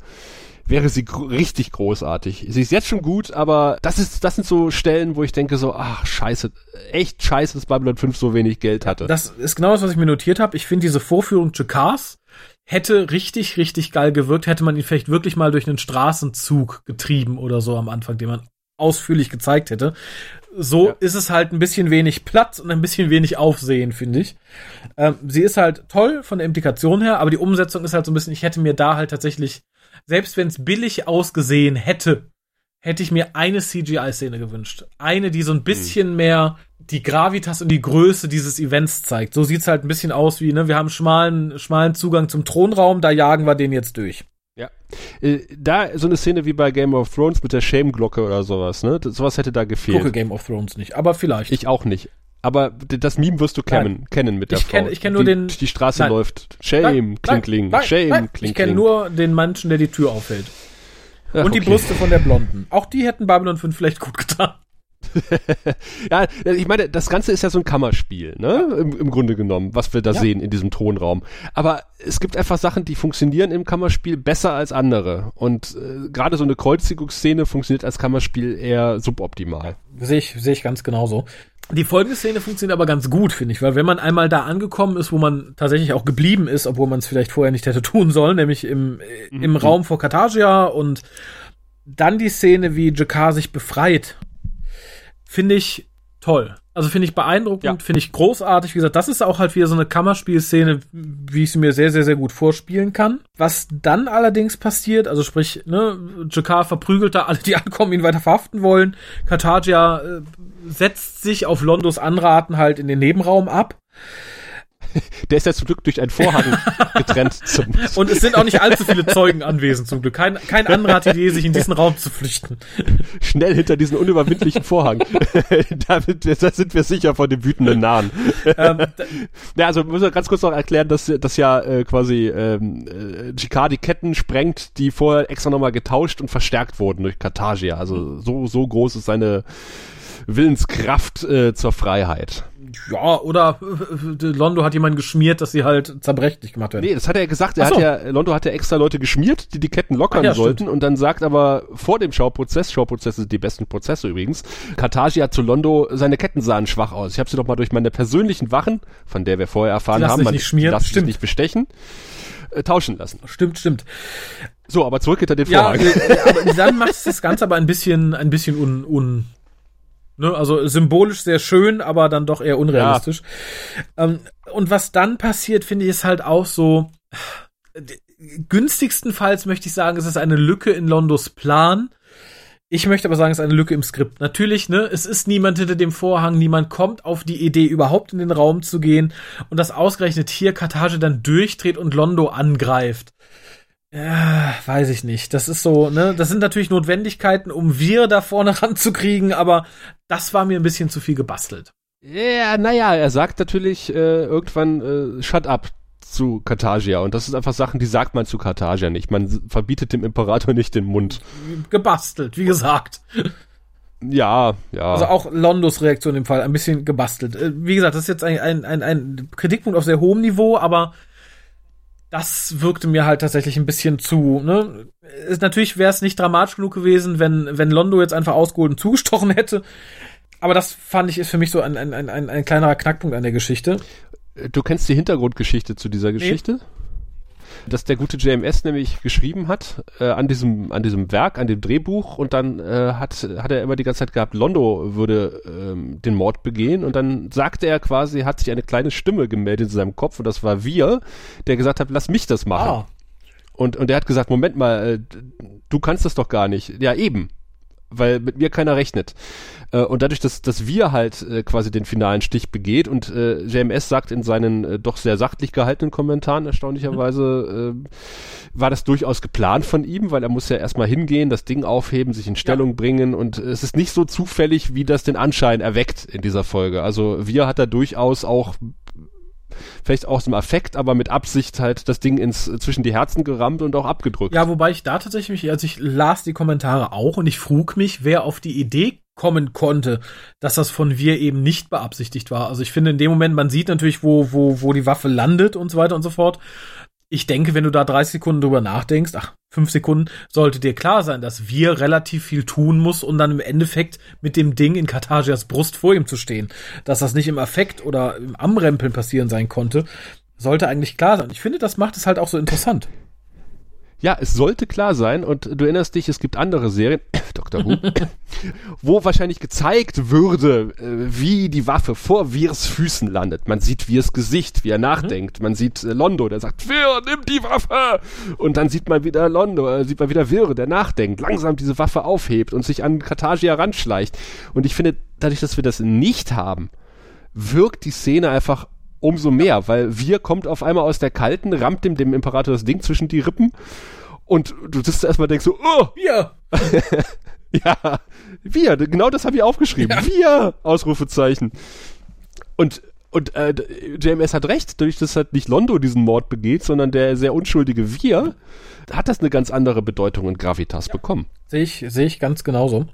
wäre sie gro richtig großartig. Sie ist jetzt schon gut, aber das ist das sind so Stellen, wo ich denke so, ach scheiße, echt scheiße, dass Babylon 5 so wenig Geld hatte. Das ist genau das, was ich mir notiert habe. Ich finde diese Vorführung Jakars hätte richtig, richtig geil gewirkt, hätte man ihn vielleicht wirklich mal durch einen Straßenzug getrieben oder so am Anfang, den man ausführlich gezeigt hätte. So ja. ist es halt ein bisschen wenig Platz und ein bisschen wenig Aufsehen, finde ich. Ähm, sie ist halt toll von der Implikation her, aber die Umsetzung ist halt so ein bisschen, ich hätte mir da halt tatsächlich, selbst wenn es billig ausgesehen hätte, hätte ich mir eine CGI-Szene gewünscht. Eine, die so ein bisschen mhm. mehr die Gravitas und die Größe dieses Events zeigt. So sieht's halt ein bisschen aus wie, ne, wir haben schmalen, schmalen Zugang zum Thronraum, da jagen wir den jetzt durch. Ja. Äh, da so eine Szene wie bei Game of Thrones mit der Shame-Glocke oder sowas, ne? Das, sowas hätte da gefehlt. Ich gucke Game of Thrones nicht, aber vielleicht. Ich auch nicht. Aber das Meme wirst du kennen, kennen mit der ich kenn, Ich kenne nur die, den. Die Straße nein. läuft. Shame, nein, Klinkling. Nein, Shame, nein. Klinkling. Ich kenne nur den Menschen, der die Tür aufhält. Ach, und die okay. Brüste von der Blonden. Auch die hätten Babylon 5 vielleicht gut getan. <laughs> ja, ich meine, das Ganze ist ja so ein Kammerspiel, ne? Im, im Grunde genommen, was wir da ja. sehen in diesem Thronraum. Aber es gibt einfach Sachen, die funktionieren im Kammerspiel besser als andere. Und äh, gerade so eine Kreuzigungsszene funktioniert als Kammerspiel eher suboptimal. Sehe ich, sehe ich ganz genauso. Die folgende Szene funktioniert aber ganz gut, finde ich, weil wenn man einmal da angekommen ist, wo man tatsächlich auch geblieben ist, obwohl man es vielleicht vorher nicht hätte <laughs> tun sollen, nämlich im, mhm. im Raum vor Kartagia und dann die Szene, wie Jakar sich befreit finde ich toll. Also finde ich beeindruckend, ja. finde ich großartig. Wie gesagt, das ist auch halt wieder so eine Kammerspielszene, wie ich sie mir sehr, sehr, sehr gut vorspielen kann. Was dann allerdings passiert, also sprich, ne, Jakar verprügelt da alle, die <laughs> ankommen, ihn weiter verhaften wollen. Kartagia äh, setzt sich auf Londos Anraten halt in den Nebenraum ab. <laughs> Der ist ja zum Glück durch einen Vorhang getrennt. <laughs> Und es sind auch nicht allzu viele Zeugen anwesend zum Glück. Kein, kein anderer hat die Idee, sich in diesen Raum zu flüchten. Schnell hinter diesen unüberwindlichen Vorhang. <laughs> Damit, da sind wir sicher von dem wütenden Nahen. Ähm, ja, also müssen wir ganz kurz noch erklären, dass, dass ja äh, quasi ähm, äh, GK die Ketten sprengt, die vorher extra nochmal getauscht und verstärkt wurden durch Kartagia. Also so, so groß ist seine Willenskraft äh, zur Freiheit. Ja, oder äh, <laughs> Londo hat jemanden geschmiert, dass sie halt zerbrechlich gemacht werden. Nee, das hat er gesagt. Er so. hat ja, Londo hat ja extra Leute geschmiert, die die Ketten lockern ja, sollten stimmt. und dann sagt aber vor dem Schauprozess, Schauprozesse sind die besten Prozesse übrigens, Kartagi hat zu Londo, seine Ketten sahen schwach aus. Ich habe sie doch mal durch meine persönlichen Wachen, von der wir vorher erfahren haben, man nicht schmieren, lass sich nicht bestechen, äh, tauschen lassen. Stimmt, stimmt. So, aber zurück hinter den Vorhang. Ja, äh, aber dann macht das Ganze aber ein bisschen, ein bisschen un, un Ne, also symbolisch sehr schön, aber dann doch eher unrealistisch. Ja. Ähm, und was dann passiert, finde ich, ist halt auch so. Günstigstenfalls möchte ich sagen, es ist eine Lücke in Londos Plan. Ich möchte aber sagen, es ist eine Lücke im Skript. Natürlich, ne, es ist niemand hinter dem Vorhang, niemand kommt auf die Idee, überhaupt in den Raum zu gehen und das ausgerechnet hier Kartage dann durchdreht und Londo angreift. Ja, weiß ich nicht. Das ist so, ne? Das sind natürlich Notwendigkeiten, um wir da vorne <laughs> ranzukriegen, aber das war mir ein bisschen zu viel gebastelt. Ja, naja, er sagt natürlich äh, irgendwann äh, Shut up zu Kartagia und das sind einfach Sachen, die sagt man zu Kartagia nicht. Man verbietet dem Imperator nicht den Mund. Gebastelt, wie gesagt. Ja, ja. Also auch Londos Reaktion im Fall ein bisschen gebastelt. Äh, wie gesagt, das ist jetzt ein, ein, ein, ein Kritikpunkt auf sehr hohem Niveau, aber das wirkte mir halt tatsächlich ein bisschen zu, ne? Ist, natürlich wäre es nicht dramatisch genug gewesen, wenn, wenn Londo jetzt einfach ausgeholt und <laughs> zugestochen hätte. Aber das fand ich ist für mich so ein, ein, ein, ein kleinerer Knackpunkt an der Geschichte. Du kennst die Hintergrundgeschichte zu dieser Geschichte? Nee dass der gute JMS nämlich geschrieben hat äh, an diesem an diesem Werk, an dem Drehbuch und dann äh, hat hat er immer die ganze Zeit gehabt, Londo würde ähm, den Mord begehen und dann sagte er quasi, hat sich eine kleine Stimme gemeldet in seinem Kopf und das war wir, der gesagt hat, lass mich das machen. Ah. Und und er hat gesagt, Moment mal, äh, du kannst das doch gar nicht. Ja eben, weil mit mir keiner rechnet. Äh, und dadurch, dass, dass wir halt äh, quasi den finalen Stich begeht und äh, JMS sagt in seinen äh, doch sehr sachlich gehaltenen Kommentaren erstaunlicherweise, äh, war das durchaus geplant von ihm, weil er muss ja erstmal hingehen, das Ding aufheben, sich in Stellung ja. bringen und es ist nicht so zufällig, wie das den Anschein erweckt in dieser Folge. Also wir hat er durchaus auch vielleicht aus dem Affekt, aber mit Absicht halt das Ding ins zwischen die Herzen gerammt und auch abgedrückt. Ja, wobei ich da tatsächlich, also ich las die Kommentare auch und ich frug mich, wer auf die Idee kommen konnte, dass das von wir eben nicht beabsichtigt war. Also ich finde in dem Moment, man sieht natürlich, wo, wo, wo die Waffe landet und so weiter und so fort. Ich denke, wenn du da 30 Sekunden drüber nachdenkst, ach, fünf Sekunden, sollte dir klar sein, dass wir relativ viel tun muss, um dann im Endeffekt mit dem Ding in Kartagias Brust vor ihm zu stehen. Dass das nicht im Affekt oder im Amrempeln passieren sein konnte, sollte eigentlich klar sein. Ich finde, das macht es halt auch so interessant. Ja, es sollte klar sein und du erinnerst dich, es gibt andere Serien, <coughs> Dr. Who, <laughs> wo wahrscheinlich gezeigt würde, äh, wie die Waffe vor Virs Füßen landet. Man sieht Virs Gesicht, wie er nachdenkt. Man sieht äh, Londo, der sagt, Vir, nimm die Waffe! Und dann sieht man wieder Londo, äh, sieht man wieder Vir, der nachdenkt, langsam diese Waffe aufhebt und sich an Kartagia ranschleicht. Und ich finde, dadurch, dass wir das nicht haben, wirkt die Szene einfach umso mehr, weil wir kommt auf einmal aus der kalten, rammt dem, dem Imperator das Ding zwischen die Rippen und du sitzt erstmal denkst so, oh! Ja. <laughs> ja, wir, genau das habe ich aufgeschrieben. Ja. Wir! Ausrufezeichen. Und und äh, JMS hat recht, dadurch, dass halt nicht Londo diesen Mord begeht, sondern der sehr unschuldige Wir, hat das eine ganz andere Bedeutung und Gravitas bekommen. Sehe ich, sehe ich ganz genauso.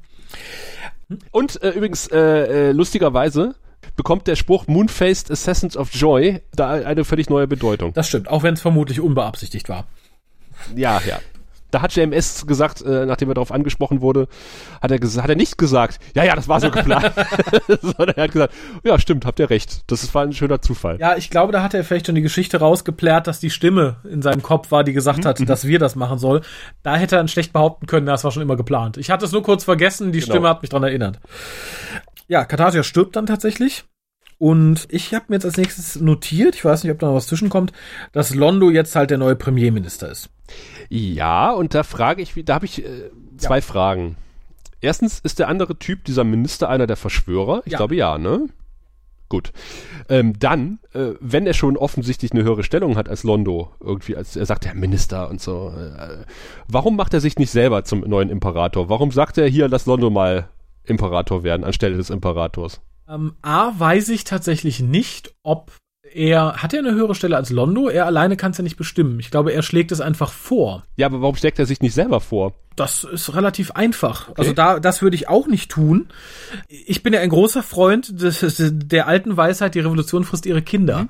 Und äh, übrigens, äh, äh, lustigerweise bekommt der Spruch Moonfaced Assassins of Joy da eine völlig neue Bedeutung. Das stimmt, auch wenn es vermutlich unbeabsichtigt war. Ja, ja. Da hat JMS gesagt, äh, nachdem er darauf angesprochen wurde, hat er, hat er nicht gesagt, ja, ja, das war so geplant, <laughs> <laughs> sondern er hat gesagt, ja, stimmt, habt ihr recht. Das war ein schöner Zufall. Ja, ich glaube, da hat er vielleicht schon die Geschichte rausgeplärt, dass die Stimme in seinem Kopf war, die gesagt hat, dass wir das machen soll. Da hätte er dann schlecht behaupten können, das war schon immer geplant. Ich hatte es nur kurz vergessen, die Genau. Stimme hat mich dran erinnert. Ja, Katharsia stirbt dann tatsächlich. Und ich habe mir jetzt als nächstes notiert, ich weiß nicht, ob da noch was zwischenkommt, dass Londo jetzt halt der neue Premierminister ist. Ja, und da frage ich, wie- da habe ich äh, zwei Fragen. Erstens, ist der andere Typ, dieser Minister, einer der Verschwörer? Ich Ja. glaube ja, ne? Gut. Ähm, dann, äh, wenn er schon offensichtlich eine höhere Stellung hat als Londo, irgendwie, als er sagt, der Minister und so, äh, warum macht er sich nicht selber zum neuen Imperator? Warum sagt er hier, lass Londo mal Imperator werden anstelle des Imperators? Ähm, A, weiß ich tatsächlich nicht, ob er, hat er eine höhere Stelle als Londo? Er alleine kann es ja nicht bestimmen. Ich glaube, er schlägt es einfach vor. Ja, aber warum steckt er sich nicht selber vor? Das ist relativ einfach. Also da, das würde ich auch nicht tun. Ich bin ja ein großer Freund des, der alten Weisheit, die Revolution frisst ihre Kinder.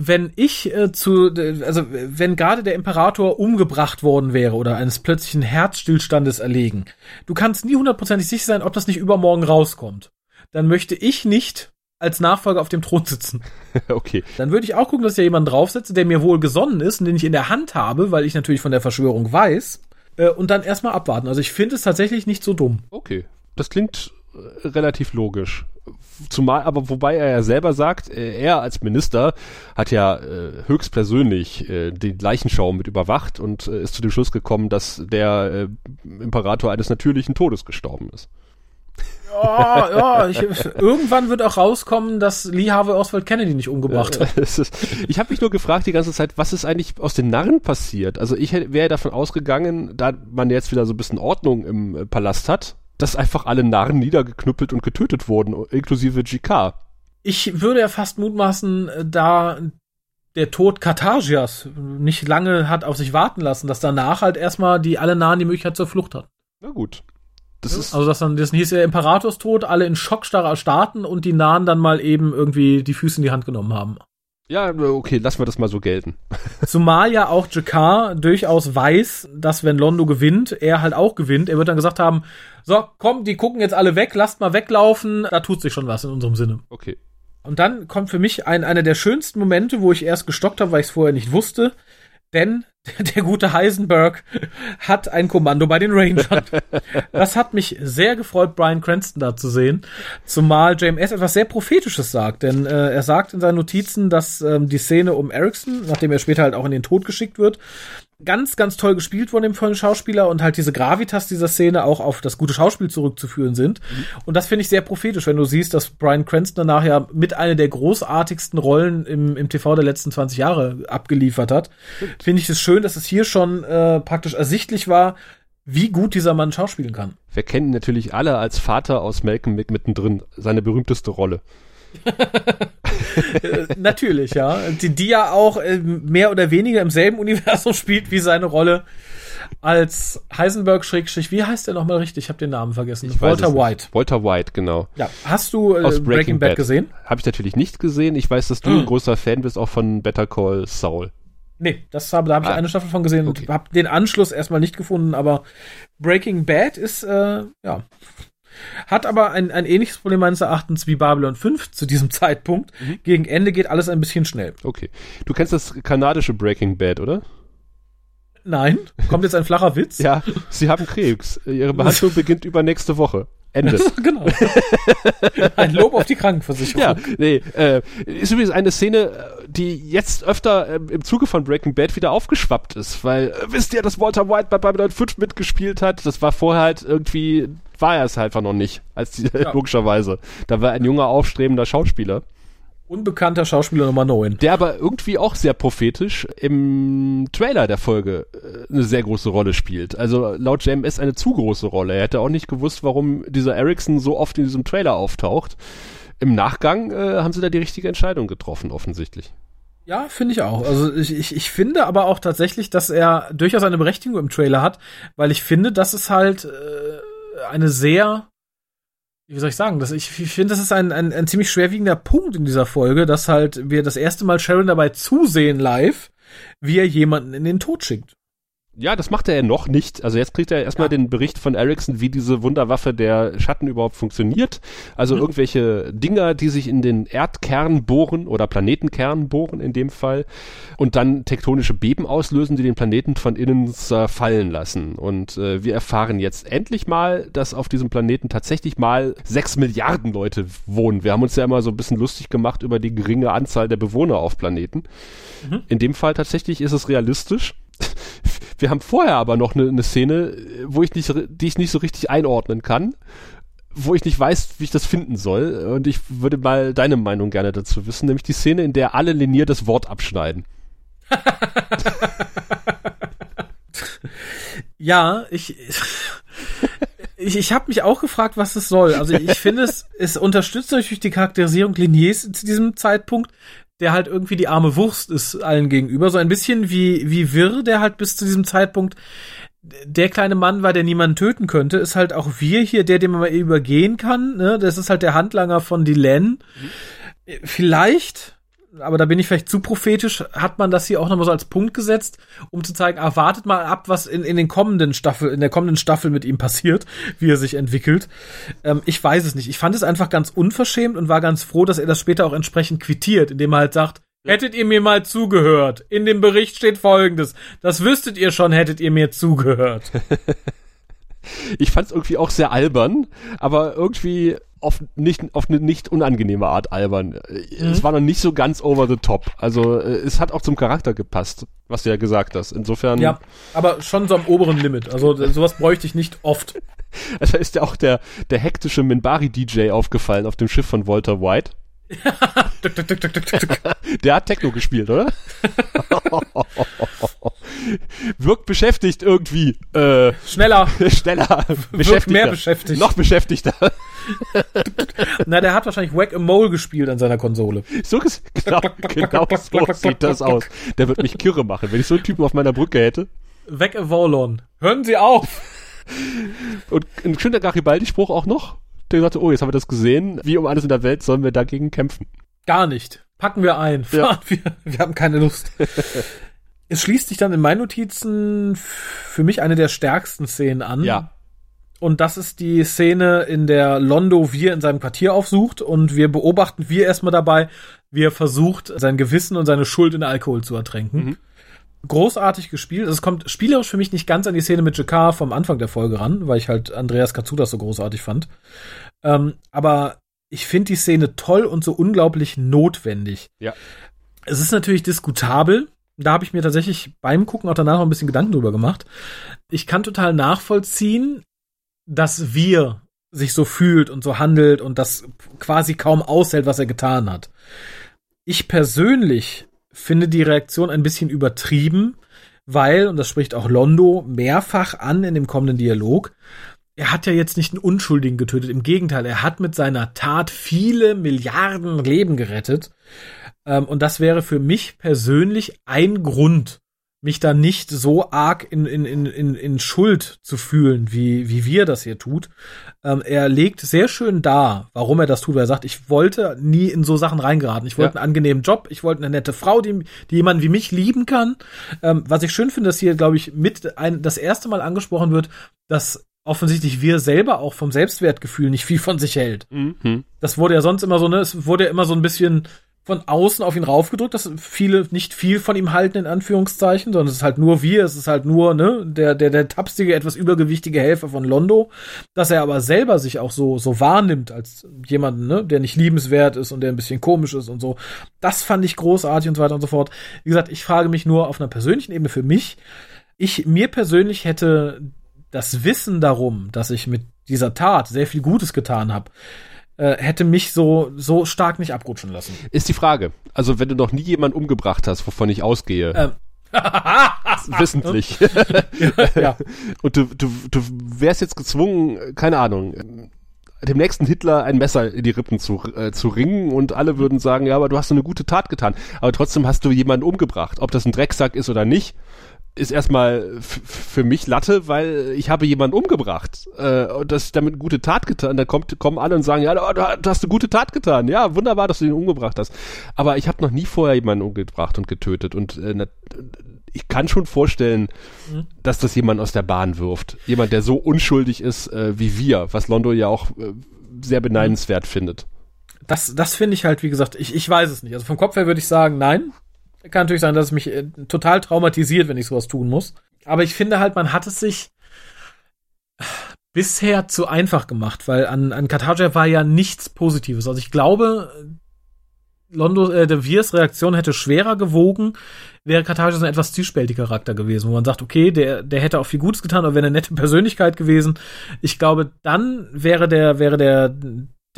Wenn ich äh, zu, also wenn gerade der Imperator umgebracht worden wäre oder eines plötzlichen Herzstillstandes erlegen, du kannst nie hundertprozentig sicher sein, ob das nicht übermorgen rauskommt. Dann möchte ich nicht als Nachfolger auf dem Thron sitzen. <laughs> okay. Dann würde ich auch gucken, dass ich da jemanden draufsetze, der mir wohl gesonnen ist und den ich in der Hand habe, weil ich natürlich von der Verschwörung weiß. Äh, und dann erstmal abwarten. Also ich finde es tatsächlich nicht so dumm. Okay. Das klingt relativ logisch. Zumal, aber wobei er ja selber sagt, äh, er als Minister hat ja äh, höchstpersönlich äh, die Leichenschau mit überwacht und äh, ist zu dem Schluss gekommen, dass der Imperator eines natürlichen Todes gestorben ist. Ja, ja, ich, irgendwann wird auch rauskommen, dass Lee Harvey Oswald Kennedy nicht umgebracht hat. <laughs> Ist, ich habe mich nur gefragt die ganze Zeit, was ist eigentlich aus den Narren passiert? Also ich wäre davon ausgegangen, da man jetzt wieder so ein bisschen Ordnung im Palast hat, dass einfach alle Narren niedergeknüppelt und getötet wurden, inklusive GK. Ich würde ja fast mutmaßen, äh, da der Tod Karthagias nicht lange hat auf sich warten lassen, dass danach halt erstmal die alle Nahen die Möglichkeit zur Flucht hatten. Na gut. Das ist Also dass dann, das hieß ja Imperatorstod, alle in Schockstarre erstarrten und die Nahen dann mal eben irgendwie die Füße in die Hand genommen haben. Ja, okay, lassen wir das mal so gelten. <laughs> Zumal ja auch Jakar durchaus weiß, dass wenn Londo gewinnt, er halt auch gewinnt. Er wird dann gesagt haben, so, komm, die gucken jetzt alle weg, lasst mal weglaufen, da tut sich schon was in unserem Sinne. Okay. Und dann kommt für mich ein, einer der schönsten Momente, wo ich erst gestockt habe, weil ich es vorher nicht wusste. Denn <laughs> der gute Heisenberg hat ein Kommando bei den Rangern. Das hat mich sehr gefreut, Brian Cranston da zu sehen. Zumal JMS etwas sehr Prophetisches sagt. Denn äh, er sagt in seinen Notizen, dass ähm, die Szene um Erickson, nachdem er später halt auch in den Tod geschickt wird, ganz, ganz toll gespielt von dem vollen Schauspieler und halt diese Gravitas dieser Szene auch auf das gute Schauspiel zurückzuführen sind. Und das finde ich sehr prophetisch, wenn du siehst, dass Brian Cranston danach ja mit einer der großartigsten Rollen im, im TV der letzten 20 Jahre abgeliefert hat. Finde ich es schön, dass es hier schon äh, praktisch ersichtlich war, wie gut dieser Mann schauspielen kann. Wir kennen natürlich alle als Vater aus Malcolm mittendrin seine berühmteste Rolle. <laughs> Äh, Natürlich, ja. Die, die ja auch äh, mehr oder weniger im selben Universum <laughs> spielt wie seine Rolle als Heisenberg Schrägstrich. Wie heißt der nochmal richtig? Ich habe den Namen vergessen. Ich Walter nicht. White. Walter White, genau. Ja. Hast du äh, Aus Breaking, Bad, gesehen? Habe ich natürlich nicht gesehen. Ich weiß, dass du Hm. <clears throat> ein großer Fan bist, auch von Better Call Saul. Nee, das habe, da habe ich Ah. eine Staffel von gesehen Okay. und habe den Anschluss erstmal nicht gefunden, aber Breaking Bad ist, äh, ja, Hat aber ein, ein ähnliches Problem meines Erachtens wie Babylon 5 zu diesem <laughs> Zeitpunkt. Mhm. Gegen Ende geht alles ein bisschen schnell. Okay. Du kennst das kanadische Breaking Bad, oder? Nein. Kommt jetzt ein flacher Witz? ja, sie haben Krebs. Ihre Behandlung <laughs> beginnt übernächste Woche. Ende. <laughs> genau. Ein Lob auf die Krankenversicherung. Ja, nee, äh, ist übrigens eine Szene, die jetzt öfter äh, im Zuge von Breaking Bad wieder aufgeschwappt ist, weil, äh, wisst ihr, dass Walter White bei Babylon 5 mitgespielt hat? Das war vorher halt irgendwie, war er es halt einfach noch nicht, als die, ja. <laughs> logischerweise. Da war ein junger, aufstrebender Schauspieler. Unbekannter Schauspieler Nummer 9. Der aber irgendwie auch sehr prophetisch im Trailer der Folge äh, eine sehr große Rolle spielt. Also laut JMS eine zu große Rolle. Er hätte auch nicht gewusst, warum dieser Ericsson so oft in diesem Trailer auftaucht. Im Nachgang äh, haben sie da die richtige Entscheidung getroffen, offensichtlich. Ja, finde ich auch. Also ich, ich, ich finde aber auch tatsächlich, dass er durchaus eine Berechtigung im Trailer hat, weil ich finde, dass es halt äh, eine sehr wie soll ich sagen, das, ich, ich finde, das ist ein, ein, ein ziemlich schwerwiegender Punkt in dieser Folge, dass halt wir das erste Mal Sharon dabei zusehen live, wie er jemanden in den Tod schickt. Ja, das macht er ja noch nicht. Also jetzt kriegt er erstmal ja. den Bericht von Ericsson, wie diese Wunderwaffe der Schatten überhaupt funktioniert. Also mhm. irgendwelche Dinger, die sich in den Erdkern bohren oder Planetenkern bohren in dem Fall und dann tektonische Beben auslösen, die den Planeten von innen zerfallen lassen. Und äh, wir erfahren jetzt endlich mal, dass auf diesem Planeten tatsächlich mal sechs Milliarden Leute wohnen. Wir haben uns ja immer so ein bisschen lustig gemacht über die geringe Anzahl der Bewohner auf Planeten. Mhm. In dem Fall tatsächlich ist es realistisch. Wir haben vorher aber noch eine, eine Szene, wo ich nicht, die ich nicht so richtig einordnen kann, wo ich nicht weiß, wie ich das finden soll. Und ich würde mal deine Meinung gerne dazu wissen, nämlich die Szene, in der alle Linier das Wort abschneiden. <laughs> ja, ich. Ich, ich habe mich auch gefragt, was es soll. Also ich finde es, es unterstützt natürlich die Charakterisierung Liniers zu diesem Zeitpunkt, der halt irgendwie die arme Wurst ist allen gegenüber. So ein bisschen wie, wie Wirr, der halt bis zu diesem Zeitpunkt der kleine Mann war, der niemanden töten könnte, ist halt auch wir hier, der, den man mal übergehen kann. Ne? Das ist halt der Handlanger von Dylan. Mhm. Vielleicht aber da bin ich vielleicht zu prophetisch, hat man das hier auch nochmal so als Punkt gesetzt, um zu zeigen, ah, wartet mal ab, was in, in den kommenden Staffel, in der kommenden Staffel mit ihm passiert, <laughs> wie er sich entwickelt. Ähm, ich weiß es nicht. Ich fand es einfach ganz unverschämt und war ganz froh, dass er das später auch entsprechend quittiert, indem er halt sagt, Hättet ihr mir mal zugehört? In dem Bericht steht folgendes. Das wüsstet ihr schon, hättet ihr mir zugehört. <laughs> ich fand es irgendwie auch sehr albern, aber irgendwie auf nicht auf eine nicht unangenehme Art albern. Mhm. Es war noch nicht so ganz over the top. Also äh, es hat auch zum Charakter gepasst, was du ja gesagt hast. Insofern. Ja, aber schon so am oberen Limit. Also sowas bräuchte ich nicht oft. <laughs> Also ist ja auch der der hektische Minbari DJ aufgefallen auf dem Schiff von Walter White. <laughs> <laughs> Der hat Techno gespielt, oder? Wirkt beschäftigt irgendwie. Äh, schneller. Schneller. Wirkt mehr beschäftigt. Noch beschäftigter. Na, der hat wahrscheinlich Whack a Mole gespielt an seiner Konsole. So genau, genau so sieht das aus. Der wird mich kirre machen, wenn ich so einen Typen auf meiner Brücke hätte. Whack a Volon. Hören Sie auf! Und ein schöner Garibaldi-Spruch auch noch der sagte, oh, jetzt haben wir das gesehen. Wie um alles in der Welt sollen wir dagegen kämpfen? Gar nicht. Packen wir ein. Ja. <laughs> Wir, wir haben keine Lust. <laughs> es schließt sich dann in meinen Notizen für mich eine der stärksten Szenen an. Ja. Und das ist die Szene, in der Londo wir in seinem Quartier aufsucht und wir beobachten wir erstmal dabei, wie er versucht, sein Gewissen und seine Schuld in Alkohol zu ertränken. Mhm großartig gespielt. Also es kommt spielerisch für mich nicht ganz an die Szene mit Jakar vom Anfang der Folge ran, weil ich halt Andreas Katsudas so großartig fand. Ähm, aber ich finde die Szene toll und so unglaublich notwendig. Ja. Es ist natürlich diskutabel. Da habe ich mir tatsächlich beim Gucken auch danach noch ein bisschen Gedanken drüber gemacht. Ich kann total nachvollziehen, dass wir sich so fühlt und so handelt und das quasi kaum aushält, was er getan hat. Ich persönlich finde die Reaktion ein bisschen übertrieben, weil, und das spricht auch Londo mehrfach an in dem kommenden Dialog, er hat ja jetzt nicht einen Unschuldigen getötet. Im Gegenteil, er hat mit seiner Tat viele Milliarden Leben gerettet. Ähm, und das wäre für mich persönlich ein Grund, mich da nicht so arg in, in, in, in, in Schuld zu fühlen, wie, wie wir das hier tut. Ähm, er legt sehr schön dar, warum er das tut, weil er sagt, ich wollte nie in so Sachen reingeraten. Ich wollte ja. einen angenehmen Job, ich wollte eine nette Frau, die, die jemanden wie mich lieben kann. Ähm, was ich schön finde, dass hier, glaube ich, mit ein, das erste Mal angesprochen wird, dass offensichtlich wir selber auch vom Selbstwertgefühl nicht viel von sich hält. Mhm. Das wurde ja sonst immer so, ne, es wurde ja immer so ein bisschen von außen auf ihn raufgedrückt, dass viele nicht viel von ihm halten, in Anführungszeichen, sondern es ist halt nur wir, es ist halt nur, ne, der, der, der tapstige, etwas übergewichtige Helfer von Londo, dass er aber selber sich auch so, so wahrnimmt als jemanden, ne, der nicht liebenswert ist und der ein bisschen komisch ist und so. Das fand ich großartig und so weiter und so fort. Wie gesagt, ich frage mich nur auf einer persönlichen Ebene für mich, ich, mir persönlich hätte das Wissen darum, dass ich mit dieser Tat sehr viel Gutes getan habe, hätte mich so, so stark nicht abrutschen lassen. Ist die Frage. Also, wenn du noch nie jemanden umgebracht hast, wovon ich ausgehe. Ähm. <laughs> wissentlich. <laughs> ja. Und du, du, du wärst jetzt gezwungen, keine Ahnung, dem nächsten Hitler ein Messer in die Rippen zu, äh, zu ringen und alle würden sagen, ja, aber du hast so eine gute Tat getan. Aber trotzdem hast du jemanden umgebracht. Ob das ein Drecksack ist oder nicht, ist erstmal für mich Latte, weil ich habe jemanden umgebracht äh, und das damit eine gute Tat getan. Da kommt, kommen alle und sagen, ja, du, du hast eine gute Tat getan. Ja, wunderbar, dass du ihn umgebracht hast. Aber ich habe noch nie vorher jemanden umgebracht und getötet und äh, ich kann schon vorstellen, mhm. dass das jemand aus der Bahn wirft. Jemand, der so unschuldig ist äh, wie wir, was Londo ja auch äh, sehr beneidenswert mhm. findet. Das, das finde ich halt, wie gesagt, ich, ich weiß es nicht. Also vom Kopf her würde ich sagen, nein, kann natürlich sein, dass es mich äh, total traumatisiert, wenn ich sowas tun muss. Aber ich finde halt, man hat es sich bisher zu einfach gemacht, weil an, an Katarja war ja nichts Positives. Also ich glaube, Londo, äh, De Viers Reaktion hätte schwerer gewogen, wäre Katarja so ein etwas zwiespältiger Charakter gewesen, wo man sagt, okay, der, der hätte auch viel Gutes getan, aber wäre eine nette Persönlichkeit gewesen. Ich glaube, dann wäre der, wäre der,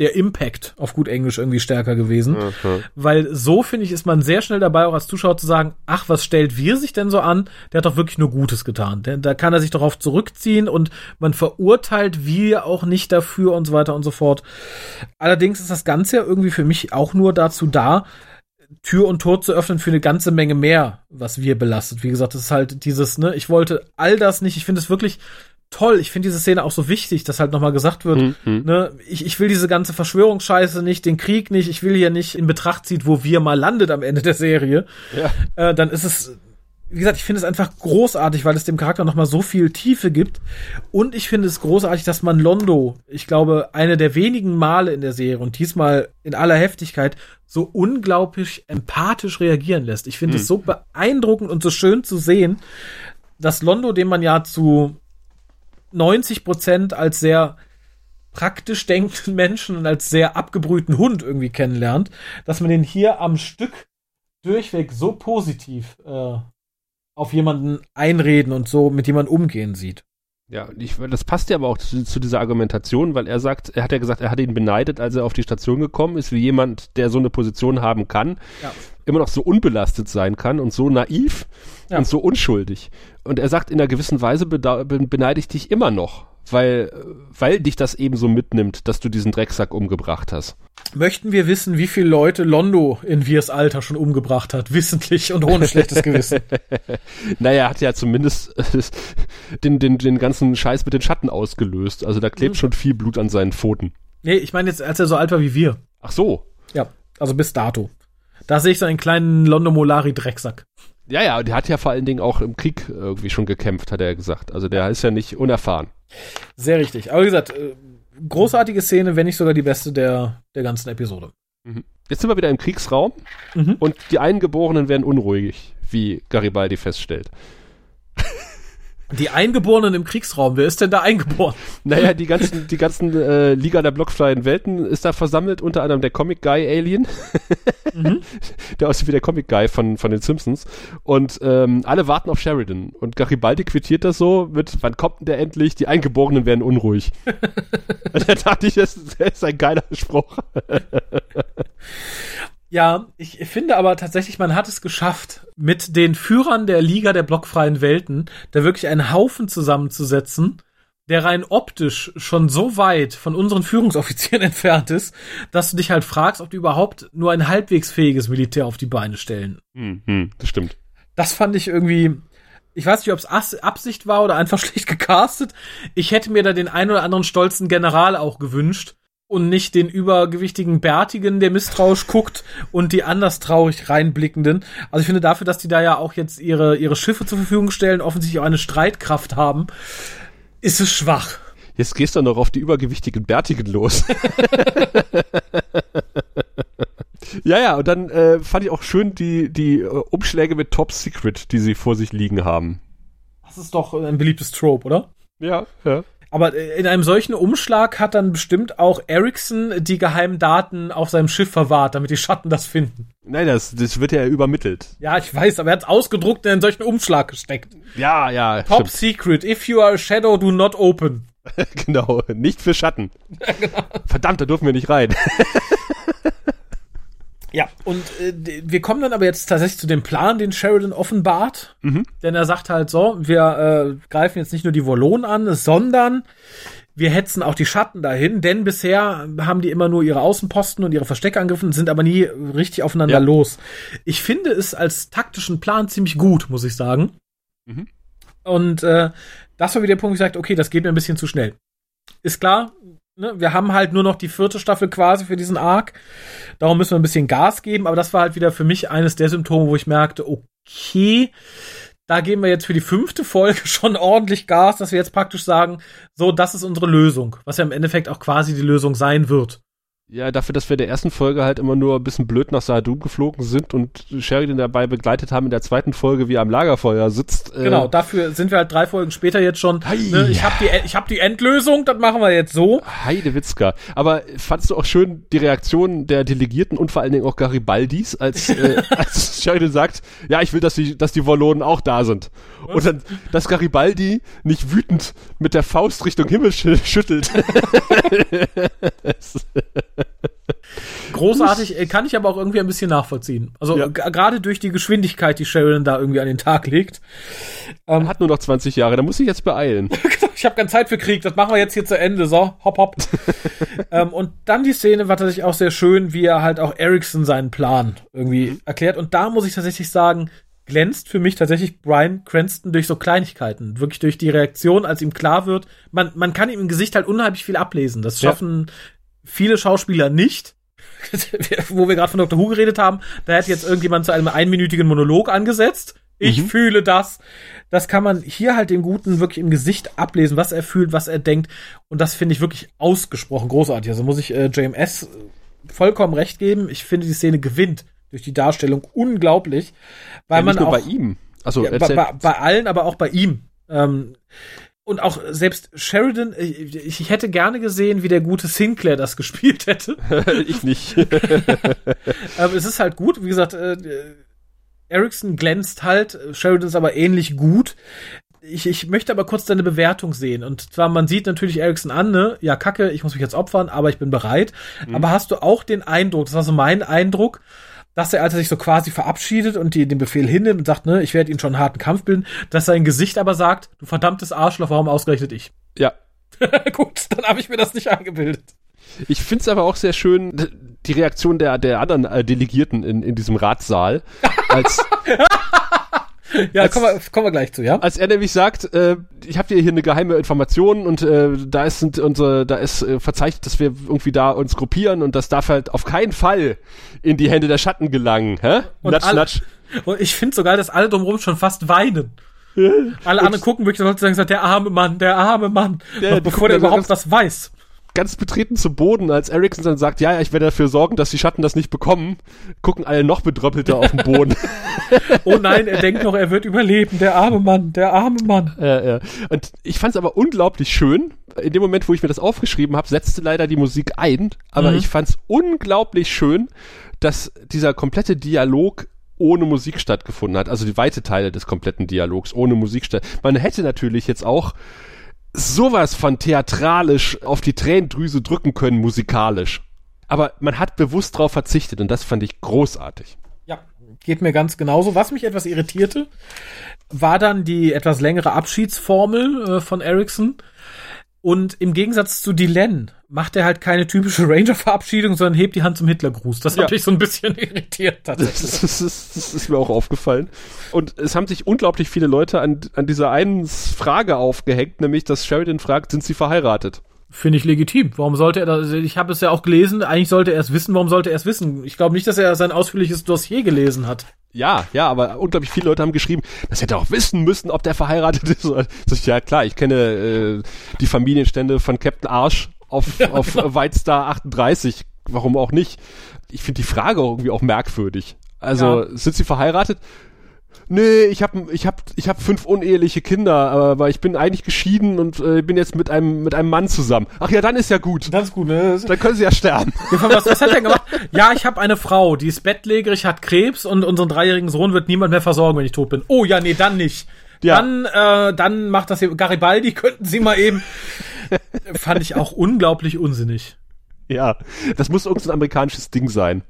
der Impact auf gut Englisch irgendwie stärker gewesen. Mhm. Weil so, finde ich, ist man sehr schnell dabei, auch als Zuschauer zu sagen, ach, was stellt wir sich denn so an? Der hat doch wirklich nur Gutes getan. Der, da kann er sich darauf zurückziehen und man verurteilt wir auch nicht dafür und so weiter und so fort. Allerdings ist das Ganze ja irgendwie für mich auch nur dazu da, Tür und Tor zu öffnen für eine ganze Menge mehr, was wir belastet. Wie gesagt, das ist halt dieses, ne, ich wollte all das nicht. Ich finde es wirklich toll. Ich finde diese Szene auch so wichtig, dass halt nochmal gesagt wird, mhm. ne, ich, ich will diese ganze Verschwörungsscheiße nicht, den Krieg nicht, ich will hier nicht in Betracht ziehen, wo wir mal landet am Ende der Serie. Ja. Äh, dann ist es, wie gesagt, ich finde es einfach großartig, weil es dem Charakter nochmal so viel Tiefe gibt. Und ich finde es großartig, dass man Londo, ich glaube, eine der wenigen Male in der Serie und diesmal in aller Heftigkeit, so unglaublich empathisch reagieren lässt. Ich finde mhm. es so beeindruckend und so schön zu sehen, dass Londo, den man ja zu 90 Prozent als sehr praktisch denkenden Menschen und als sehr abgebrühten Hund irgendwie kennenlernt, dass man den hier am Stück durchweg so positiv äh, auf jemanden einreden und so mit jemandem umgehen sieht. Ja, ich, das passt ja aber auch zu, zu, dieser Argumentation, weil er sagt, er hat ja gesagt, er hat ihn beneidet, als er auf die Station gekommen ist, wie jemand, der so eine Position haben kann, ja. Immer noch so unbelastet sein kann und so naiv ja. und so unschuldig. Und er sagt, in einer gewissen Weise beneide ich dich immer noch, weil, weil dich das eben so mitnimmt, dass du diesen Drecksack umgebracht hast. Möchten wir wissen, wie viele Leute Londo in Wirs Alter schon umgebracht hat, wissentlich und ohne schlechtes Gewissen? <laughs> naja, hat ja zumindest äh, den, den, den ganzen Scheiß mit den Schatten ausgelöst. Also da klebt mhm. schon viel Blut an seinen Pfoten. Nee, ich meine jetzt, als er so alt war wie wir. Ach so. Ja, also bis dato. Da sehe ich so einen kleinen Londo Molari Drecksack. Ja, ja, der hat ja vor allen Dingen auch im Krieg irgendwie schon gekämpft, hat er gesagt. Also der ist ja nicht unerfahren. Sehr richtig. Aber wie gesagt, äh, großartige Szene, wenn nicht sogar die beste der, der ganzen Episode. Mhm. Jetzt sind wir wieder im Kriegsraum mhm. und die Eingeborenen werden unruhig, wie Garibaldi feststellt. Die Eingeborenen im Kriegsraum, wer ist denn da eingeboren? Naja, die ganzen, die ganzen äh, Liga der blockfreien Welten ist da versammelt, unter anderem der Comic Guy Alien, mhm. <laughs> der aussieht wie der Comic Guy von, von den Simpsons. Und ähm, alle warten auf Sheridan. Und Garibaldi quittiert das so mit, wann kommt denn der endlich? Die Eingeborenen werden unruhig. Und <laughs> <laughs> da dachte ich, das, das ist ein geiler Spruch. Ja, ich finde aber tatsächlich, man hat es geschafft, mit den Führern der Liga der blockfreien Welten da wirklich einen Haufen zusammenzusetzen, der rein optisch schon so weit von unseren Führungsoffizieren <laughs> entfernt ist, dass du dich halt fragst, ob die überhaupt nur ein halbwegs fähiges Militär auf die Beine stellen. Mhm, das stimmt. Das fand ich irgendwie, ich weiß nicht, ob es Absicht war oder einfach <laughs> schlecht gecastet. Ich hätte mir da den ein oder anderen stolzen General auch gewünscht, und nicht den übergewichtigen Bärtigen, der misstrauisch guckt und die anders traurig reinblickenden. Also ich finde dafür, dass die da ja auch jetzt ihre, ihre Schiffe zur Verfügung stellen, offensichtlich auch eine Streitkraft haben, ist es schwach. Jetzt gehst du noch auf die übergewichtigen Bärtigen los. <laughs> ja, ja, und dann äh, fand ich auch schön die, die äh, Umschläge mit Top Secret, die sie vor sich liegen haben. Das ist doch ein beliebtes Trope, oder? Ja, ja. Aber äh, in einem solchen Umschlag hat dann bestimmt auch Ericsson die geheimen Daten auf seinem Schiff verwahrt, damit die Schatten das finden. Nein, das, das wird ja übermittelt. Ja, ich weiß, aber er hat es ausgedruckt in einen solchen Umschlag gesteckt. Ja, ja. Top Secret, if you are a shadow, do not open. <laughs> genau, nicht für Schatten. <laughs> Ja, genau. Verdammt, da dürfen wir nicht rein. <laughs> Ja, und äh, wir kommen dann aber jetzt tatsächlich zu dem Plan, den Sheridan offenbart. Mhm. Denn er sagt halt so, wir äh, greifen jetzt nicht nur die Wollonen an, sondern wir hetzen auch die Schatten dahin, denn bisher haben die immer nur ihre Außenposten und ihre Verstecke angegriffen, sind aber nie richtig aufeinander ja. los. Ich finde es als taktischen Plan ziemlich gut, muss ich sagen. Mhm. Und äh, das war wieder der Punkt, wo ich sagte, okay, das geht mir ein bisschen zu schnell. Ist klar, ne, wir haben halt nur noch die vierte Staffel quasi für diesen Arc. Darum müssen wir ein bisschen Gas geben. Aber das war halt wieder für mich eines der Symptome, wo ich merkte, okay, da geben wir jetzt für die fünfte Folge <laughs> schon ordentlich Gas, dass wir jetzt praktisch sagen, so, das ist unsere Lösung. Was ja im Endeffekt auch quasi die Lösung sein wird. Ja, dafür, dass wir in der ersten Folge halt immer nur ein bisschen blöd nach Sahadum geflogen sind und Sheridan dabei begleitet haben in der zweiten Folge, wie er am Lagerfeuer sitzt. Äh genau, dafür sind wir halt drei Folgen später jetzt schon. Ne, ich habe die, ich hab die Endlösung, das machen wir jetzt so. Heidewitzka. Aber fandst du auch schön die Reaktion der Delegierten und vor allen Dingen auch Garibaldis, als, äh, <laughs> als Sheridan sagt, ja, ich will, dass die, dass die Wallonen auch da sind. Was? Und dann, dass Garibaldi nicht wütend mit der Faust Richtung Himmel schüttelt. <laughs> <laughs> <laughs> Großartig, äh, kann ich aber auch irgendwie ein bisschen nachvollziehen. Also ja. gerade durch die Geschwindigkeit, die Sheridan da irgendwie an den Tag legt. Ähm, hat nur noch 20 Jahre, da muss ich jetzt beeilen. <laughs> ich habe keine Zeit für Krieg, das machen wir jetzt hier zu Ende. So, hopp, hopp. <laughs> ähm, und dann die Szene war tatsächlich auch sehr schön, wie er halt auch Ericsson seinen Plan irgendwie mhm. erklärt. Und da muss ich tatsächlich sagen, glänzt für mich tatsächlich Brian Cranston durch so Kleinigkeiten. Wirklich durch die Reaktion, als ihm klar wird, man, man kann ihm im Gesicht halt unheimlich viel ablesen. Das schaffen ja. Viele Schauspieler nicht. <laughs> Wo wir gerade von Dr. Who geredet haben, da hat jetzt irgendjemand zu einem einminütigen Monolog angesetzt. Ich mhm. fühle das. Das kann man hier halt dem Guten wirklich im Gesicht ablesen, was er fühlt, was er denkt. Und das finde ich wirklich ausgesprochen großartig. Also muss ich äh, JMS vollkommen recht geben. Ich finde, die Szene gewinnt durch die Darstellung unglaublich, weil ja, man auch bei ihm, also ja, bei, bei, bei, allen, aber auch bei ihm. Ähm, und auch selbst Sheridan, ich, ich, hätte gerne gesehen, wie der gute Sinclair das <laughs> gespielt hätte. <laughs> ich nicht. <laughs> aber es ist halt gut, wie gesagt, äh, Ericsson glänzt halt, Sheridan ist aber ähnlich gut. Ich, ich möchte aber kurz deine Bewertung sehen. Und zwar, man sieht natürlich Ericsson an, ne? Ja, kacke, ich muss mich jetzt opfern, aber ich bin bereit. Mhm. Aber hast du auch den Eindruck, das war so mein Eindruck, dass er, als er sich so quasi verabschiedet und die, den Befehl hinnimmt und sagt, ne, ich werde ihn schon einen harten Kampf bilden, dass sein Gesicht aber sagt, du verdammtes Arschloch, warum ausgerechnet ich? <laughs> Ja. Gut, dann habe ich mir das nicht eingebildet. Ich finde es aber auch sehr schön, die Reaktion der, der anderen äh, Delegierten in, in diesem Ratssaal, als <laughs> <laughs> ja, als, kommen, wir, kommen wir gleich zu, ja? Als er nämlich sagt, äh, ich habe dir hier eine geheime Information und äh, da ist sind unsere, da ist äh, verzeichnet, dass wir irgendwie da uns gruppieren und das darf halt auf keinen Fall in die Hände der Schatten gelangen, hä? Und natsch, alle, natsch. Und ich finde sogar, dass alle drumherum schon fast weinen. Alle anderen gucken wirklich und sagen, der arme Mann, der arme Mann, der, bevor der überhaupt was weiß ganz betreten zu Boden, als Ericsson dann sagt, ja, ja, ich werde dafür sorgen, dass die Schatten das nicht bekommen, gucken alle noch bedröppelter auf den Boden. <laughs> oh nein, er denkt noch, er wird überleben, der arme Mann, der arme Mann. Ja, ja. Und ich fand es aber unglaublich schön. In dem Moment, wo ich mir das aufgeschrieben habe, setzte leider die Musik ein, aber mhm. ich fand es unglaublich schön, dass dieser komplette Dialog ohne Musik stattgefunden hat, also die weite Teile des kompletten Dialogs ohne Musik statt. Man hätte natürlich jetzt auch sowas von theatralisch auf die Tränendrüse drücken können, musikalisch. Aber man hat bewusst darauf verzichtet und das fand ich großartig. Ja, geht mir ganz genauso. Was mich etwas irritierte, war dann die etwas längere Abschiedsformel äh, von Ericsson. Und im Gegensatz zu Dylan macht er halt keine typische Ranger-Verabschiedung, sondern hebt die Hand zum Hitlergruß. Das ja. hat mich so ein bisschen <laughs> irritiert. Tatsächlich. Das, ist, das ist mir auch aufgefallen. Und es haben sich unglaublich viele Leute an, an dieser einen Frage aufgehängt, nämlich dass Sheridan fragt, sind sie verheiratet? Finde ich legitim. Warum sollte er das? Ich habe es ja auch gelesen. Eigentlich sollte er es wissen. Warum sollte er es wissen? Ich glaube nicht, dass er sein ausführliches Dossier gelesen hat. Ja, ja, aber unglaublich viele Leute haben geschrieben, das hätte er auch wissen müssen, ob der verheiratet ist. <laughs> Ist ja klar, ich kenne äh, die Familienstände von Captain Arsch auf, <laughs> ja, auf genau. White Star 38. Warum auch nicht? Ich finde die Frage irgendwie auch merkwürdig. Also, ja. sind sie verheiratet? Nee, ich habe ich hab, ich hab fünf uneheliche Kinder, aber ich bin eigentlich geschieden und äh, bin jetzt mit einem, mit einem Mann zusammen. Ach ja, dann ist ja gut. Das ist gut, ne? Dann können sie ja sterben. Ja, was, was hat er gemacht? Ja, ich habe eine Frau, die ist bettlägerig, hat Krebs und unseren dreijährigen Sohn wird niemand mehr versorgen, wenn ich tot bin. Oh ja, nee, dann nicht. Ja. Dann, äh, dann macht das hier Garibaldi, <laughs> könnten Sie mal eben. Fand ich auch unglaublich unsinnig. Ja, das muss irgendein amerikanisches Ding sein.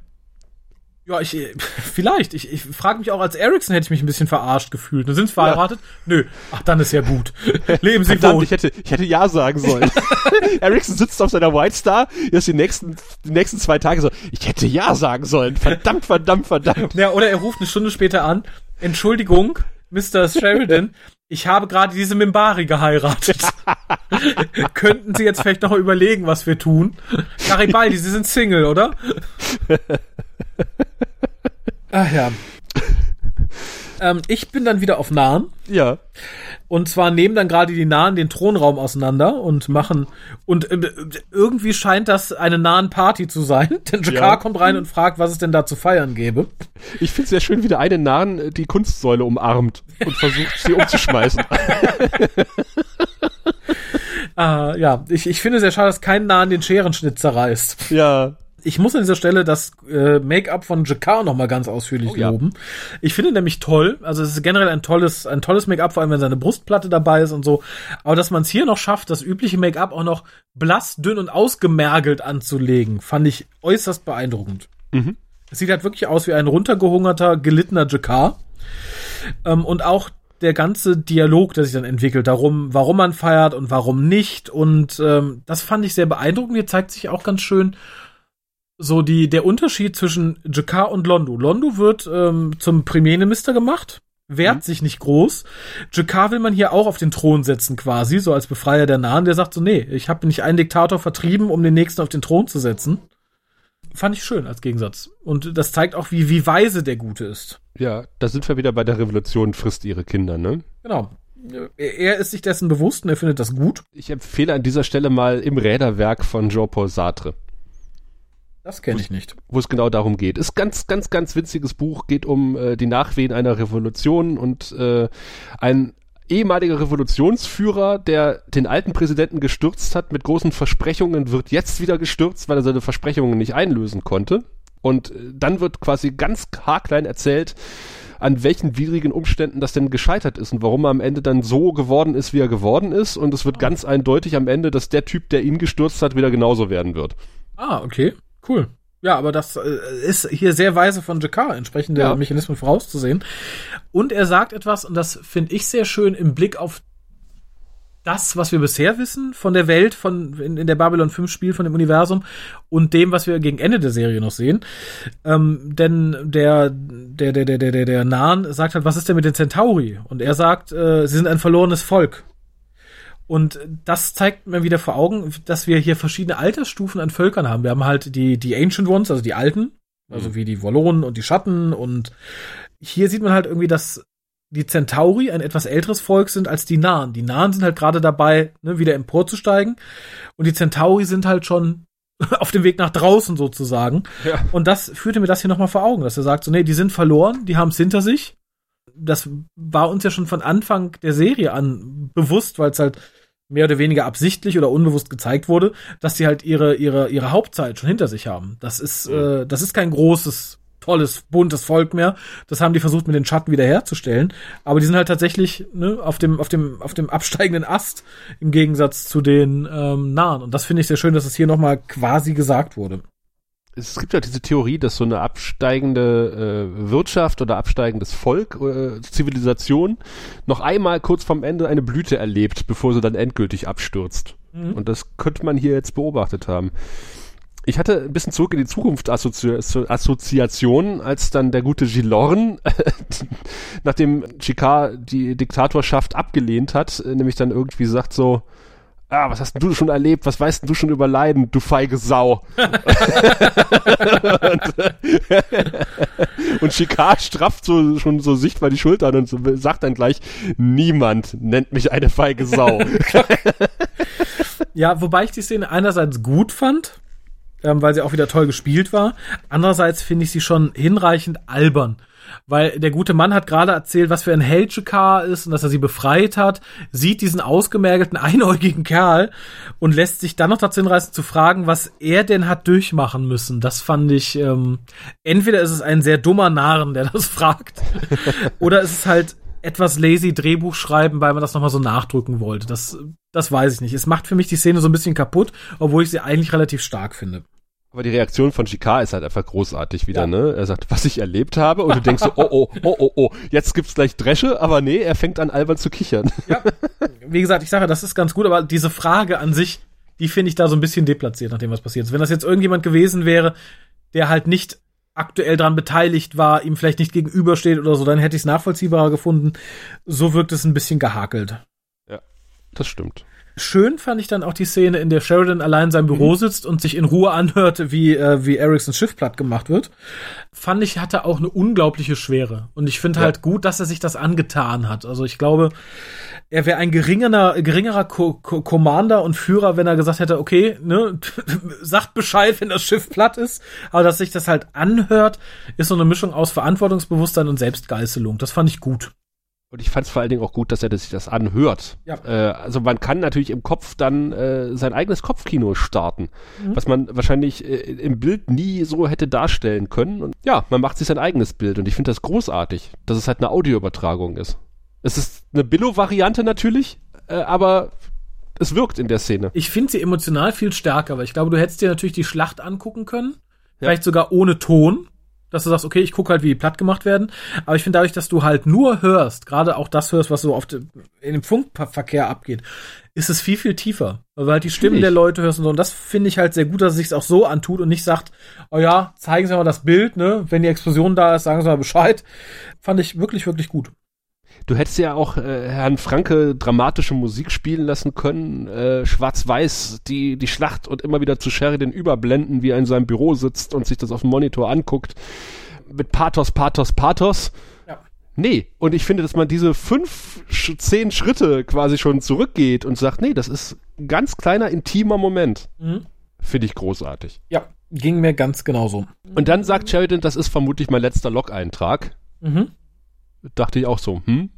Ja, ich, <laughs> vielleicht. Ich, ich frage mich auch, als Ericsson hätte ich mich ein bisschen verarscht gefühlt. Und sind sie verheiratet? Ja. Nö. Ach, dann ist ja gut. <laughs> Leben Sie Verdammt, wohl. Ich hätte, ich hätte Ja sagen sollen. <laughs> Ericsson sitzt auf seiner White Star, jetzt die nächsten, die nächsten zwei Tage so, ich hätte Ja sagen sollen. Verdammt, verdammt, verdammt. Ja, oder er ruft eine Stunde später an. Entschuldigung, Mr. Sheridan, ich habe gerade diese Mimbari geheiratet. Könnten Sie jetzt vielleicht noch mal überlegen, was wir tun? Garibaldi, Sie sind Single, oder? <laughs> Ach ja. ähm, ich bin dann wieder auf Nahen. Ja. Und zwar nehmen dann gerade die Nahen den Thronraum auseinander und machen. Und äh, irgendwie scheint das eine nahen Party zu sein. <laughs> Denn Jakar ja. kommt rein und fragt, was es denn da zu feiern gäbe. Ich finde es sehr schön, wie der eine Nahen äh, die Kunstsäule umarmt und versucht, sie umzuschmeißen. <laughs> ah, ja, ich, ich finde sehr schade, dass kein Nahen den Scherenschnitt zerreißt. Ja ich muss an dieser Stelle das äh, Make-up von Jakar noch mal ganz ausführlich oh, loben. Ja. Ich finde nämlich toll, also es ist generell ein tolles, ein tolles Make-up, vor allem wenn seine Brustplatte dabei ist und so. Aber dass man es hier noch schafft, das übliche Make-up auch noch blass, dünn und ausgemergelt anzulegen, fand ich äußerst beeindruckend. Mhm. Es sieht halt wirklich aus wie ein runtergehungerter, gelittener Jakar. Ähm, und auch der ganze Dialog, der sich dann entwickelt, darum, warum man feiert und warum nicht. Und ähm, das fand ich sehr beeindruckend. Hier zeigt sich auch ganz schön, so die, der Unterschied zwischen Jakar und Londo. Londo wird ähm, zum Premierminister gemacht, wehrt mhm. sich nicht groß. Jakar will man hier auch auf den Thron setzen quasi, so als Befreier der Nahen. Der sagt so, nee, ich habe nicht einen Diktator vertrieben, um den nächsten auf den Thron zu setzen. Fand ich schön als Gegensatz. Und das zeigt auch, wie, wie weise der Gute ist. Ja, da sind wir wieder bei der Revolution, frisst ihre Kinder, ne? Genau. Er ist sich dessen bewusst und er findet das gut. Ich empfehle an dieser Stelle mal im Räderwerk von Jean-Paul Sartre. Das kenne ich nicht. Wo es genau darum geht. Ist ganz, ganz, ganz witziges Buch, geht um äh, die Nachwehen einer Revolution und äh, ein ehemaliger Revolutionsführer, der den alten Präsidenten gestürzt hat mit großen Versprechungen, wird jetzt wieder gestürzt, weil er seine Versprechungen nicht einlösen konnte. Und äh, dann wird quasi ganz haarklein erzählt, an welchen widrigen Umständen das denn gescheitert ist und warum er am Ende dann so geworden ist, wie er geworden ist. Und es wird ah. ganz eindeutig am Ende, dass der Typ, der ihn gestürzt hat, wieder genauso werden wird. Ah, okay. Cool. Ja, aber das äh, ist hier sehr weise von Jakar, entsprechende ja. Mechanismen vorauszusehen. Und er sagt etwas, und das finde ich sehr schön im Blick auf das, was wir bisher wissen von der Welt, von in, in der Babylon 5 Spiel, von dem Universum und dem, was wir gegen Ende der Serie noch sehen. Ähm, denn der, der, der, der, der, der, der Nahen sagt halt, was ist denn mit den Centauri? Und er sagt, äh, sie sind ein verlorenes Volk. Und das zeigt mir wieder vor Augen, dass wir hier verschiedene Altersstufen an Völkern haben. Wir haben halt die, die Ancient Ones, also die Alten, also mhm. wie die Wallonen und die Schatten. Und hier sieht man halt irgendwie, dass die Centauri ein etwas älteres Volk sind als die Nahen. Die Nahen sind halt gerade dabei, ne, wieder emporzusteigen. Und die Centauri sind halt schon <laughs> auf dem Weg nach draußen sozusagen. Ja. Und das führte mir das hier nochmal vor Augen, dass er sagt, so, nee, die sind verloren, die haben es hinter sich. Das war uns ja schon von Anfang der Serie an bewusst, weil es halt mehr oder weniger absichtlich oder unbewusst gezeigt wurde, dass sie halt ihre ihre ihre Hauptzeit schon hinter sich haben. Das ist äh, das ist kein großes tolles buntes Volk mehr. Das haben die versucht mit den Schatten wiederherzustellen, aber die sind halt tatsächlich ne, auf dem auf dem auf dem absteigenden Ast im Gegensatz zu den ähm, nahen und das finde ich sehr schön, dass es hier noch mal quasi gesagt wurde es gibt ja diese Theorie, dass so eine absteigende äh, Wirtschaft oder absteigendes Volk, äh, Zivilisation, noch einmal kurz vorm Ende eine Blüte erlebt, bevor sie dann endgültig abstürzt. Mhm. Und das könnte man hier jetzt beobachtet haben. Ich hatte ein bisschen zurück in die Zukunft Assozi Assoziation, als dann der gute Gilorn, <laughs> nachdem Chicard die Diktatorschaft abgelehnt hat, nämlich dann irgendwie sagt so, ah, was hast du schon erlebt? Was weißt du schon über Leiden, du feige Sau? <laughs> und, <laughs> und Chicard strafft so schon so sichtbar die Schultern und so, sagt dann gleich, niemand nennt mich eine feige Sau. <laughs> ja, wobei ich die Szene einerseits gut fand, ähm, weil sie auch wieder toll gespielt war. Andererseits finde ich sie schon hinreichend albern. Weil der gute Mann hat gerade erzählt, was für ein Held Jakar ist und dass er sie befreit hat, sieht diesen ausgemergelten, <laughs> einäugigen Kerl und lässt sich dann noch dazu hinreißen zu fragen, was er denn hat durchmachen müssen. Das fand ich, ähm, entweder ist es ein sehr dummer Narren, der das <laughs> fragt, oder ist es halt etwas lazy Drehbuch schreiben, weil man das nochmal so nachdrücken wollte. Das, das weiß ich nicht. Es macht für mich die Szene so ein bisschen kaputt, obwohl ich sie eigentlich relativ stark finde. Aber die Reaktion von Chicard ist halt einfach großartig wieder, ja. ne? Er sagt, was ich erlebt habe, und du denkst so, oh, oh, oh, oh, oh, jetzt gibt's gleich Dresche, aber nee, er fängt an albern zu kichern. Ja. <laughs> Wie gesagt, ich sage, das ist ganz gut, aber diese Frage an sich, die finde ich da so ein bisschen deplatziert, nachdem was passiert ist. Wenn das jetzt irgendjemand gewesen wäre, der halt nicht aktuell dran beteiligt war, ihm vielleicht nicht gegenübersteht oder so, dann hätte ich es nachvollziehbarer gefunden. So wirkt es ein bisschen gehakelt. Ja, das stimmt. Schön fand ich dann auch die Szene, in der Sheridan allein in seinem Büro mhm. sitzt und sich in Ruhe anhört, wie, äh, wie Ericssons Schiff platt gemacht wird. Fand ich, hatte auch eine unglaubliche Schwere. Und ich finde ja. halt gut, dass er sich das angetan hat. Also ich glaube, er wäre ein geringerer, geringerer Co Co Commander und Führer, wenn er gesagt hätte, okay, ne, <laughs> sagt Bescheid, wenn das Schiff platt ist. Aber dass sich das halt anhört, ist so eine Mischung aus Verantwortungsbewusstsein und Selbstgeißelung. Das fand ich gut. Und ich fand es vor allen Dingen auch gut, dass er sich das anhört. Ja. Äh, also man kann natürlich im Kopf dann äh, sein eigenes Kopfkino starten, mhm. was man wahrscheinlich äh, im Bild nie so hätte darstellen können. Und ja, man macht sich sein eigenes Bild und ich finde das großartig, dass es halt eine Audioübertragung ist. Es ist eine Billo-Variante natürlich, äh, aber es wirkt in der Szene. Ich finde sie emotional viel stärker, weil ich glaube, du hättest dir natürlich die Schlacht angucken können, ja. vielleicht sogar ohne Ton dass du sagst, okay, ich gucke halt, wie die platt gemacht werden. Aber ich finde dadurch, dass du halt nur hörst, gerade auch das hörst, was so auf de, in dem Funkverkehr abgeht, ist es viel, viel tiefer. Weil du halt die Stimmen der Leute hörst und so. Und das finde ich halt sehr gut, dass es sich auch so antut und nicht sagt, oh ja, zeigen Sie mal das Bild, ne? Wenn die Explosion da ist, sagen Sie mal Bescheid. Fand ich wirklich, wirklich gut. Du hättest ja auch äh, Herrn Franke dramatische Musik spielen lassen können, äh, schwarz-weiß, die, die Schlacht und immer wieder zu Sheridan überblenden, wie er in seinem Büro sitzt und sich das auf dem Monitor anguckt. Mit Pathos, Pathos, Pathos. Ja. Nee, und ich finde, dass man diese fünf, zehn Schritte quasi schon zurückgeht und sagt, nee, das ist ein ganz kleiner, intimer Moment. Mhm. Finde ich großartig. Ja, ging mir ganz genauso. Und dann sagt Sheridan, das ist vermutlich mein letzter Log-Eintrag. Mhm dachte ich auch so, hm?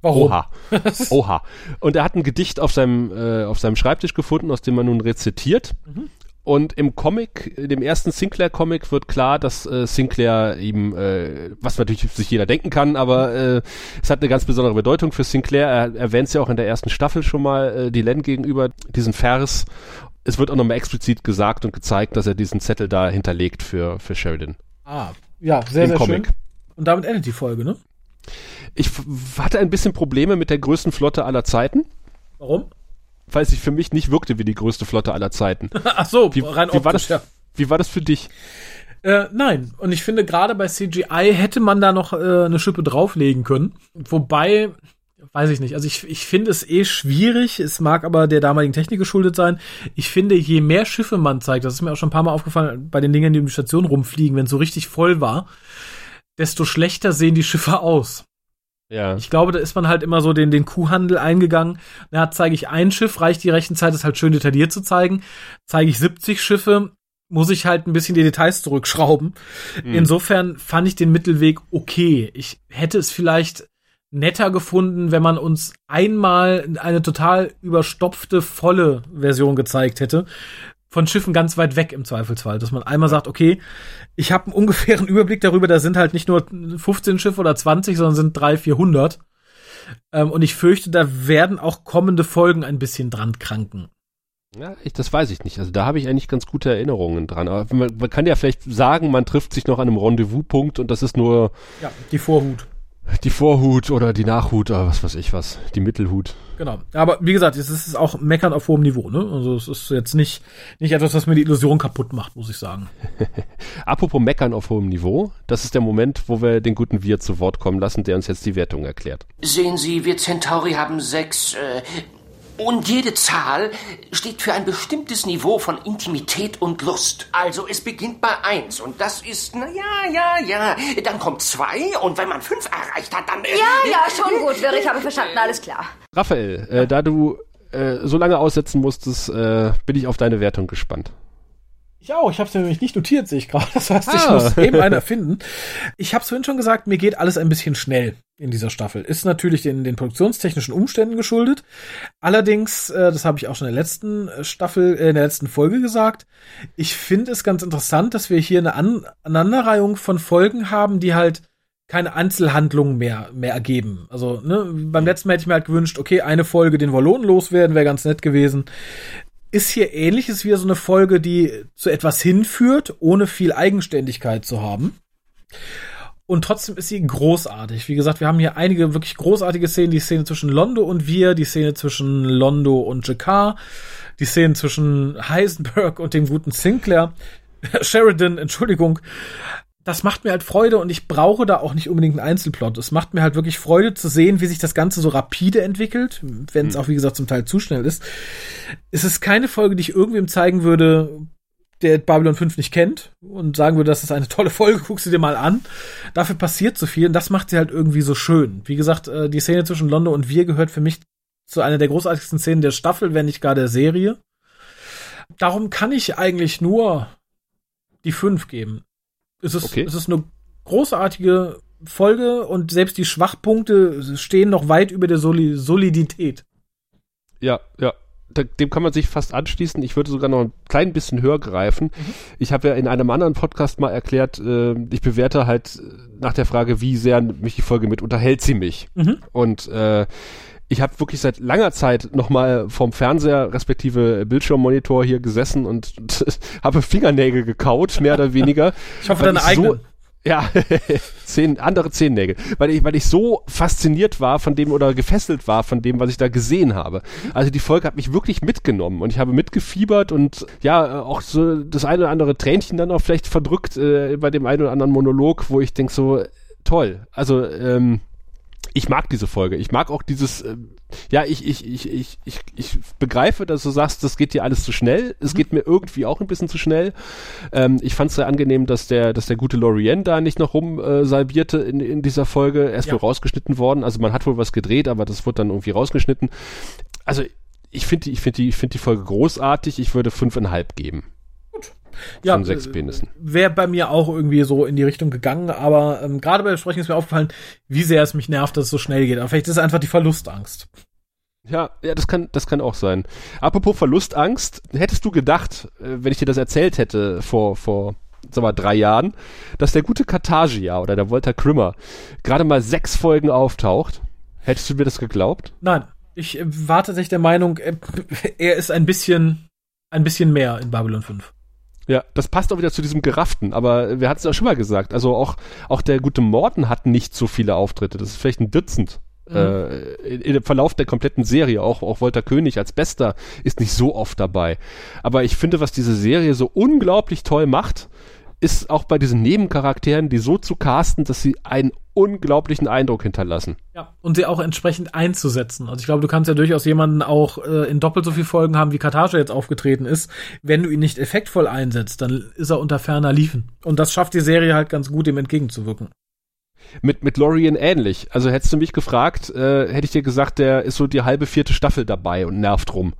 Warum? Oha. <laughs> Oha. Und er hat ein Gedicht auf seinem, äh, auf seinem Schreibtisch gefunden, aus dem man nun rezitiert. Mhm. Und im Comic, in dem ersten Sinclair-Comic wird klar, dass äh, Sinclair ihm, äh, was natürlich sich jeder denken kann, aber äh, es hat eine ganz besondere Bedeutung für Sinclair. Er erwähnt es ja auch in der ersten Staffel schon mal, äh, die Len gegenüber, diesen Vers. Es wird auch nochmal explizit gesagt und gezeigt, dass er diesen Zettel da hinterlegt für, für Sheridan. Ah, ja, sehr, Im sehr Comic. schön. Und damit endet die Folge, ne? Ich hatte ein bisschen Probleme mit der größten Flotte aller Zeiten. Warum? Weil sie für mich nicht wirkte wie die größte Flotte aller Zeiten. <laughs> Ach so, wie, rein wie war das, ja. Wie war das für dich? Äh, nein, und ich finde gerade bei CGI hätte man da noch äh, eine Schippe drauflegen können. Wobei, weiß ich nicht, also ich, ich finde es eh schwierig, es mag aber der damaligen Technik geschuldet sein. Ich finde, je mehr Schiffe man zeigt, das ist mir auch schon ein paar Mal aufgefallen bei den Dingen, die um die Station rumfliegen, wenn es so richtig voll war, desto schlechter sehen die Schiffe aus. Ja. Ich glaube, da ist man halt immer so den, den Kuhhandel eingegangen. Na, zeige ich ein Schiff, reicht die Rechenzeit, es halt schön detailliert zu zeigen. Zeige ich 70 Schiffe, muss ich halt ein bisschen die Details zurückschrauben. Mhm. Insofern fand ich den Mittelweg okay. Ich hätte es vielleicht netter gefunden, wenn man uns einmal eine total überstopfte, volle Version gezeigt hätte, von Schiffen ganz weit weg im Zweifelsfall, dass man einmal sagt, okay, ich habe einen ungefähren <laughs> Überblick darüber, da sind halt nicht nur 15 Schiffe oder 20, sondern sind 300, 400. Ähm, und ich fürchte, da werden auch kommende Folgen ein bisschen dran kranken. Ja, ich, das weiß ich nicht. Also da habe ich eigentlich ganz gute Erinnerungen dran. Aber man, man, kann ja vielleicht sagen, man trifft sich noch an einem Rendezvous-Punkt und das ist nur. Ja, die Vorhut die Vorhut oder die Nachhut oder was weiß ich was, die Mittelhut. Genau. Aber wie gesagt, es ist auch Meckern auf hohem Niveau, ne? Also es ist jetzt nicht, nicht etwas, was mir die Illusion kaputt macht, muss ich sagen. <laughs> Apropos Meckern auf hohem Niveau, das ist der Moment, wo wir den guten Wir zu Wort kommen lassen, der uns jetzt die Wertung erklärt. Sehen Sie, wir Centauri haben sechs, äh, Und jede Zahl steht für ein bestimmtes Niveau von Intimität und Lust. Also es beginnt bei eins und das ist, na ja, ja, ja. Dann kommt zwei und wenn man fünf erreicht hat, dann... Ja, ja, schon gut, ich habe verstanden, alles klar. Raphael, äh, da du äh, so lange aussetzen musstest, äh, bin ich auf deine Wertung gespannt. Ich auch, ich habe es nämlich nicht notiert, sehe ich gerade. <laughs> Das heißt, ich Ah. muss eben einer finden. Ich habe es vorhin schon gesagt, mir geht alles ein bisschen schnell in dieser Staffel. Ist natürlich den, den produktionstechnischen Umständen geschuldet. Allerdings, äh, das habe ich auch schon in der letzten äh, Staffel, äh, in der letzten Folge gesagt, ich finde es ganz interessant, dass wir hier eine An Aneinanderreihung von Folgen haben, die halt keine Einzelhandlungen mehr, mehr ergeben. Also, ne, beim letzten Mal hätte ich mir halt gewünscht, okay, eine Folge den Wallonen loswerden, wäre ganz nett gewesen ist hier ähnlich, ist wieder so eine Folge, die zu etwas hinführt, ohne viel Eigenständigkeit zu haben. Und trotzdem ist sie großartig. Wie gesagt, wir haben hier einige wirklich großartige Szenen. Die Szene zwischen Londo und wir, die Szene zwischen Londo und Jakar, die Szene zwischen Heisenberg und dem guten Sinclair, <laughs> Sheridan, Entschuldigung. Das macht mir halt Freude und ich brauche da auch nicht unbedingt einen Einzelplot. Es macht mir halt wirklich Freude zu sehen, wie sich das Ganze so rapide entwickelt, wenn es auch, wie gesagt, zum Teil zu schnell ist. Es ist keine Folge, die ich irgendwem zeigen würde, der Babylon 5 nicht kennt und sagen würde, das ist eine tolle Folge, <laughs> guck sie dir mal an. Dafür passiert so viel und das macht sie halt irgendwie so schön. Wie gesagt, äh, die Szene zwischen Londo und wir gehört für mich zu einer der großartigsten Szenen der Staffel, wenn nicht gar der Serie. Darum kann ich eigentlich nur die 5 geben. Es ist, Okay. es ist eine großartige Folge und selbst die Schwachpunkte stehen noch weit über der Soli Solidität. Ja, ja. Dem kann man sich fast anschließen. Ich würde sogar noch ein klein bisschen höher greifen. Ich habe ja in einem anderen Podcast mal erklärt, äh, ich bewerte halt nach der Frage, wie sehr mich die Folge mit unterhält sie mich. Mhm. Und äh, ich habe wirklich seit langer Zeit nochmal vom Fernseher respektive Bildschirmmonitor hier gesessen und, <laughs> habe Fingernägel gekaut, mehr oder weniger. <laughs> Ich hoffe, deine ich so- eigenen. Ja, <laughs> zehn, andere Zehennägel. Weil ich, weil ich so fasziniert war von dem oder gefesselt war von dem, was ich da gesehen habe. Also die Folge hat mich wirklich mitgenommen und ich habe mitgefiebert und ja, auch so das eine oder andere Tränchen dann auch vielleicht verdrückt äh, bei dem einen oder anderen Monolog, wo ich denk so, toll. Also, ähm, ich mag diese Folge. Ich mag auch dieses, ähm, ja, ich, ich, ich, ich, ich, ich begreife, dass du sagst, das geht dir alles zu schnell. Es geht mir irgendwie auch ein bisschen zu schnell. Ähm, ich fand es sehr angenehm, dass der, dass der gute Lorien da nicht noch rum äh, in, in dieser Folge. Er ist Ja. wohl rausgeschnitten worden. Also man hat wohl was gedreht, aber das wurde dann irgendwie rausgeschnitten. Also ich finde die, ich finde die, ich finde die Folge großartig. Ich würde fünfeinhalb geben. Von sechs äh, Penissen. Wäre bei mir auch irgendwie so in die Richtung gegangen, aber ähm, gerade bei Besprechen ist mir aufgefallen, wie sehr es mich nervt, dass es so schnell geht. Aber vielleicht ist es einfach die Verlustangst. Ja, ja, das kann, das kann auch sein. Apropos Verlustangst, hättest du gedacht, äh, wenn ich dir das erzählt hätte vor, vor, sag mal, drei Jahren, dass der gute Kartagia oder der Walter Krimmer gerade mal sechs Folgen auftaucht? Hättest du mir das geglaubt? Nein, ich äh, war tatsächlich der Meinung, er ist ein bisschen, ein bisschen mehr in Babylon 5. Ja, das passt auch wieder zu diesem Gerafften, aber wir hatten es ja schon mal gesagt. Also auch, auch der gute Morten hat nicht so viele Auftritte. Das ist vielleicht ein Dutzend. Äh, in, in dem Verlauf der kompletten Serie, auch, auch Walter König als Bester ist nicht so oft dabei. Aber ich finde, was diese Serie so unglaublich toll macht, ist auch bei diesen Nebencharakteren, die so zu casten, dass sie einen unglaublichen Eindruck hinterlassen. Ja, und sie auch entsprechend einzusetzen. Also ich glaube, du kannst ja durchaus jemanden auch äh, in doppelt so viel Folgen haben, wie Kartage jetzt aufgetreten ist. Wenn du ihn nicht effektvoll einsetzt, dann ist er unter ferner Liefen. Und das schafft die Serie halt ganz gut, dem entgegenzuwirken. Mit, mit Lorien ähnlich. Also hättest du mich gefragt, äh, hätte ich dir gesagt, der ist so die halbe vierte Staffel dabei und nervt rum.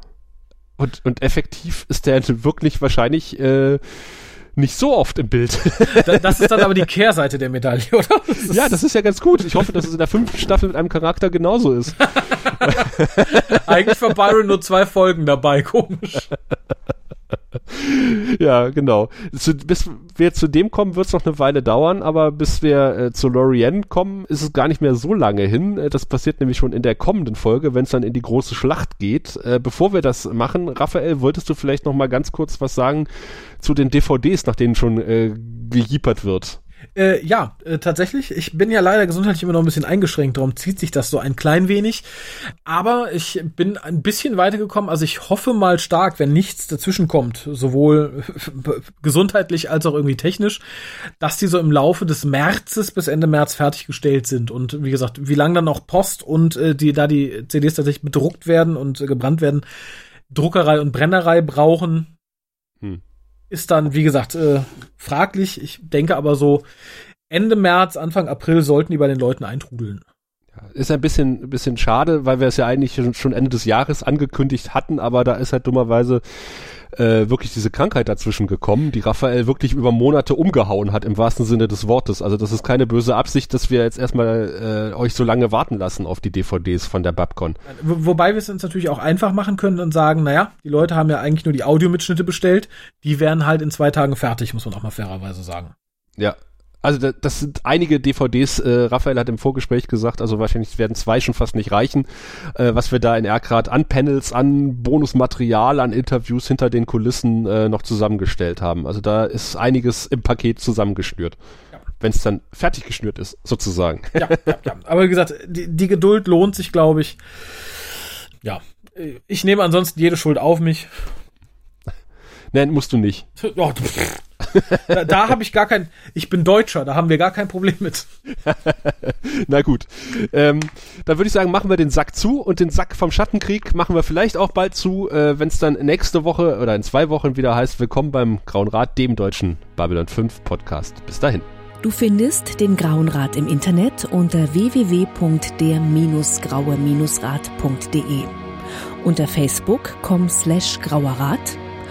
Und, und effektiv ist der <laughs> wirklich wahrscheinlich äh, nicht so oft im Bild. <laughs> Da, das ist dann aber die Kehrseite der Medaille, <laughs> oder? Das ja, das ist ja ganz gut. Ich hoffe, dass es in der fünften Staffel mit einem Charakter genauso ist. <laughs> Eigentlich war Byron nur zwei Folgen dabei, komisch. <laughs> ja, genau. Zu, bis wir zu dem kommen, wird es noch eine Weile dauern, aber bis wir äh, zu Lorienne kommen, ist es gar nicht mehr so lange hin. Äh, das passiert nämlich schon in der kommenden Folge, wenn es dann in die große Schlacht geht. Äh, bevor wir das machen, Raphael, wolltest du vielleicht noch mal ganz kurz was sagen zu den DVDs, nach denen schon äh, gejiepert wird? Äh, ja, äh, tatsächlich. Ich bin ja leider gesundheitlich immer noch ein bisschen eingeschränkt, darum zieht sich das so ein klein wenig. Aber ich bin ein bisschen weitergekommen. Also ich hoffe mal stark, wenn nichts dazwischen kommt, sowohl <laughs> gesundheitlich als auch irgendwie technisch, dass die so im Laufe des Märzes bis Ende März fertiggestellt sind. Und wie gesagt, wie lange dann auch Post und äh, die da die CDs tatsächlich bedruckt werden und äh, gebrannt werden, Druckerei und Brennerei brauchen. Ist dann, wie gesagt, äh, fraglich. Ich denke aber so, Ende März, Anfang April sollten die bei den Leuten eintrudeln. Ist ein bisschen, ein bisschen schade, weil wir es ja eigentlich schon Ende des Jahres angekündigt hatten, aber da ist halt dummerweise äh, wirklich diese Krankheit dazwischen gekommen, die Raphael wirklich über Monate umgehauen hat, im wahrsten Sinne des Wortes. Also das ist keine böse Absicht, dass wir jetzt erstmal äh, euch so lange warten lassen auf die DVDs von der Babcon. Wobei wir es uns natürlich auch einfach machen können und sagen, naja, die Leute haben ja eigentlich nur die Audiomitschnitte bestellt, die wären halt in zwei Tagen fertig, muss man auch mal fairerweise sagen. Ja, also da, das sind einige DVDs, äh, Raphael hat im Vorgespräch gesagt, also wahrscheinlich werden zwei schon fast nicht reichen, äh, was wir da in Erkrad an Panels, an Bonusmaterial, an Interviews hinter den Kulissen äh, noch zusammengestellt haben. Also da ist einiges im Paket zusammengeschnürt. Ja. Wenn es dann fertig geschnürt ist, sozusagen. Ja, ja, ja. Aber wie gesagt, die, die Geduld lohnt sich, glaube ich. Ja, ich nehme ansonsten jede Schuld auf mich. Nein, musst du nicht. Oh, da, da habe ich gar kein, ich bin Deutscher, da haben wir gar kein Problem mit. <laughs> Na gut. Ähm, dann würde ich sagen, machen wir den Sack zu und den Sack vom Schattenkrieg machen wir vielleicht auch bald zu, äh, wenn es dann nächste Woche oder in zwei Wochen wieder heißt, willkommen beim Grauen Rat, dem deutschen Babylon 5 Podcast. Bis dahin. Du findest den Grauen Rat im Internet unter www.der-graue-rat.de unter facebook.com slash grauerrat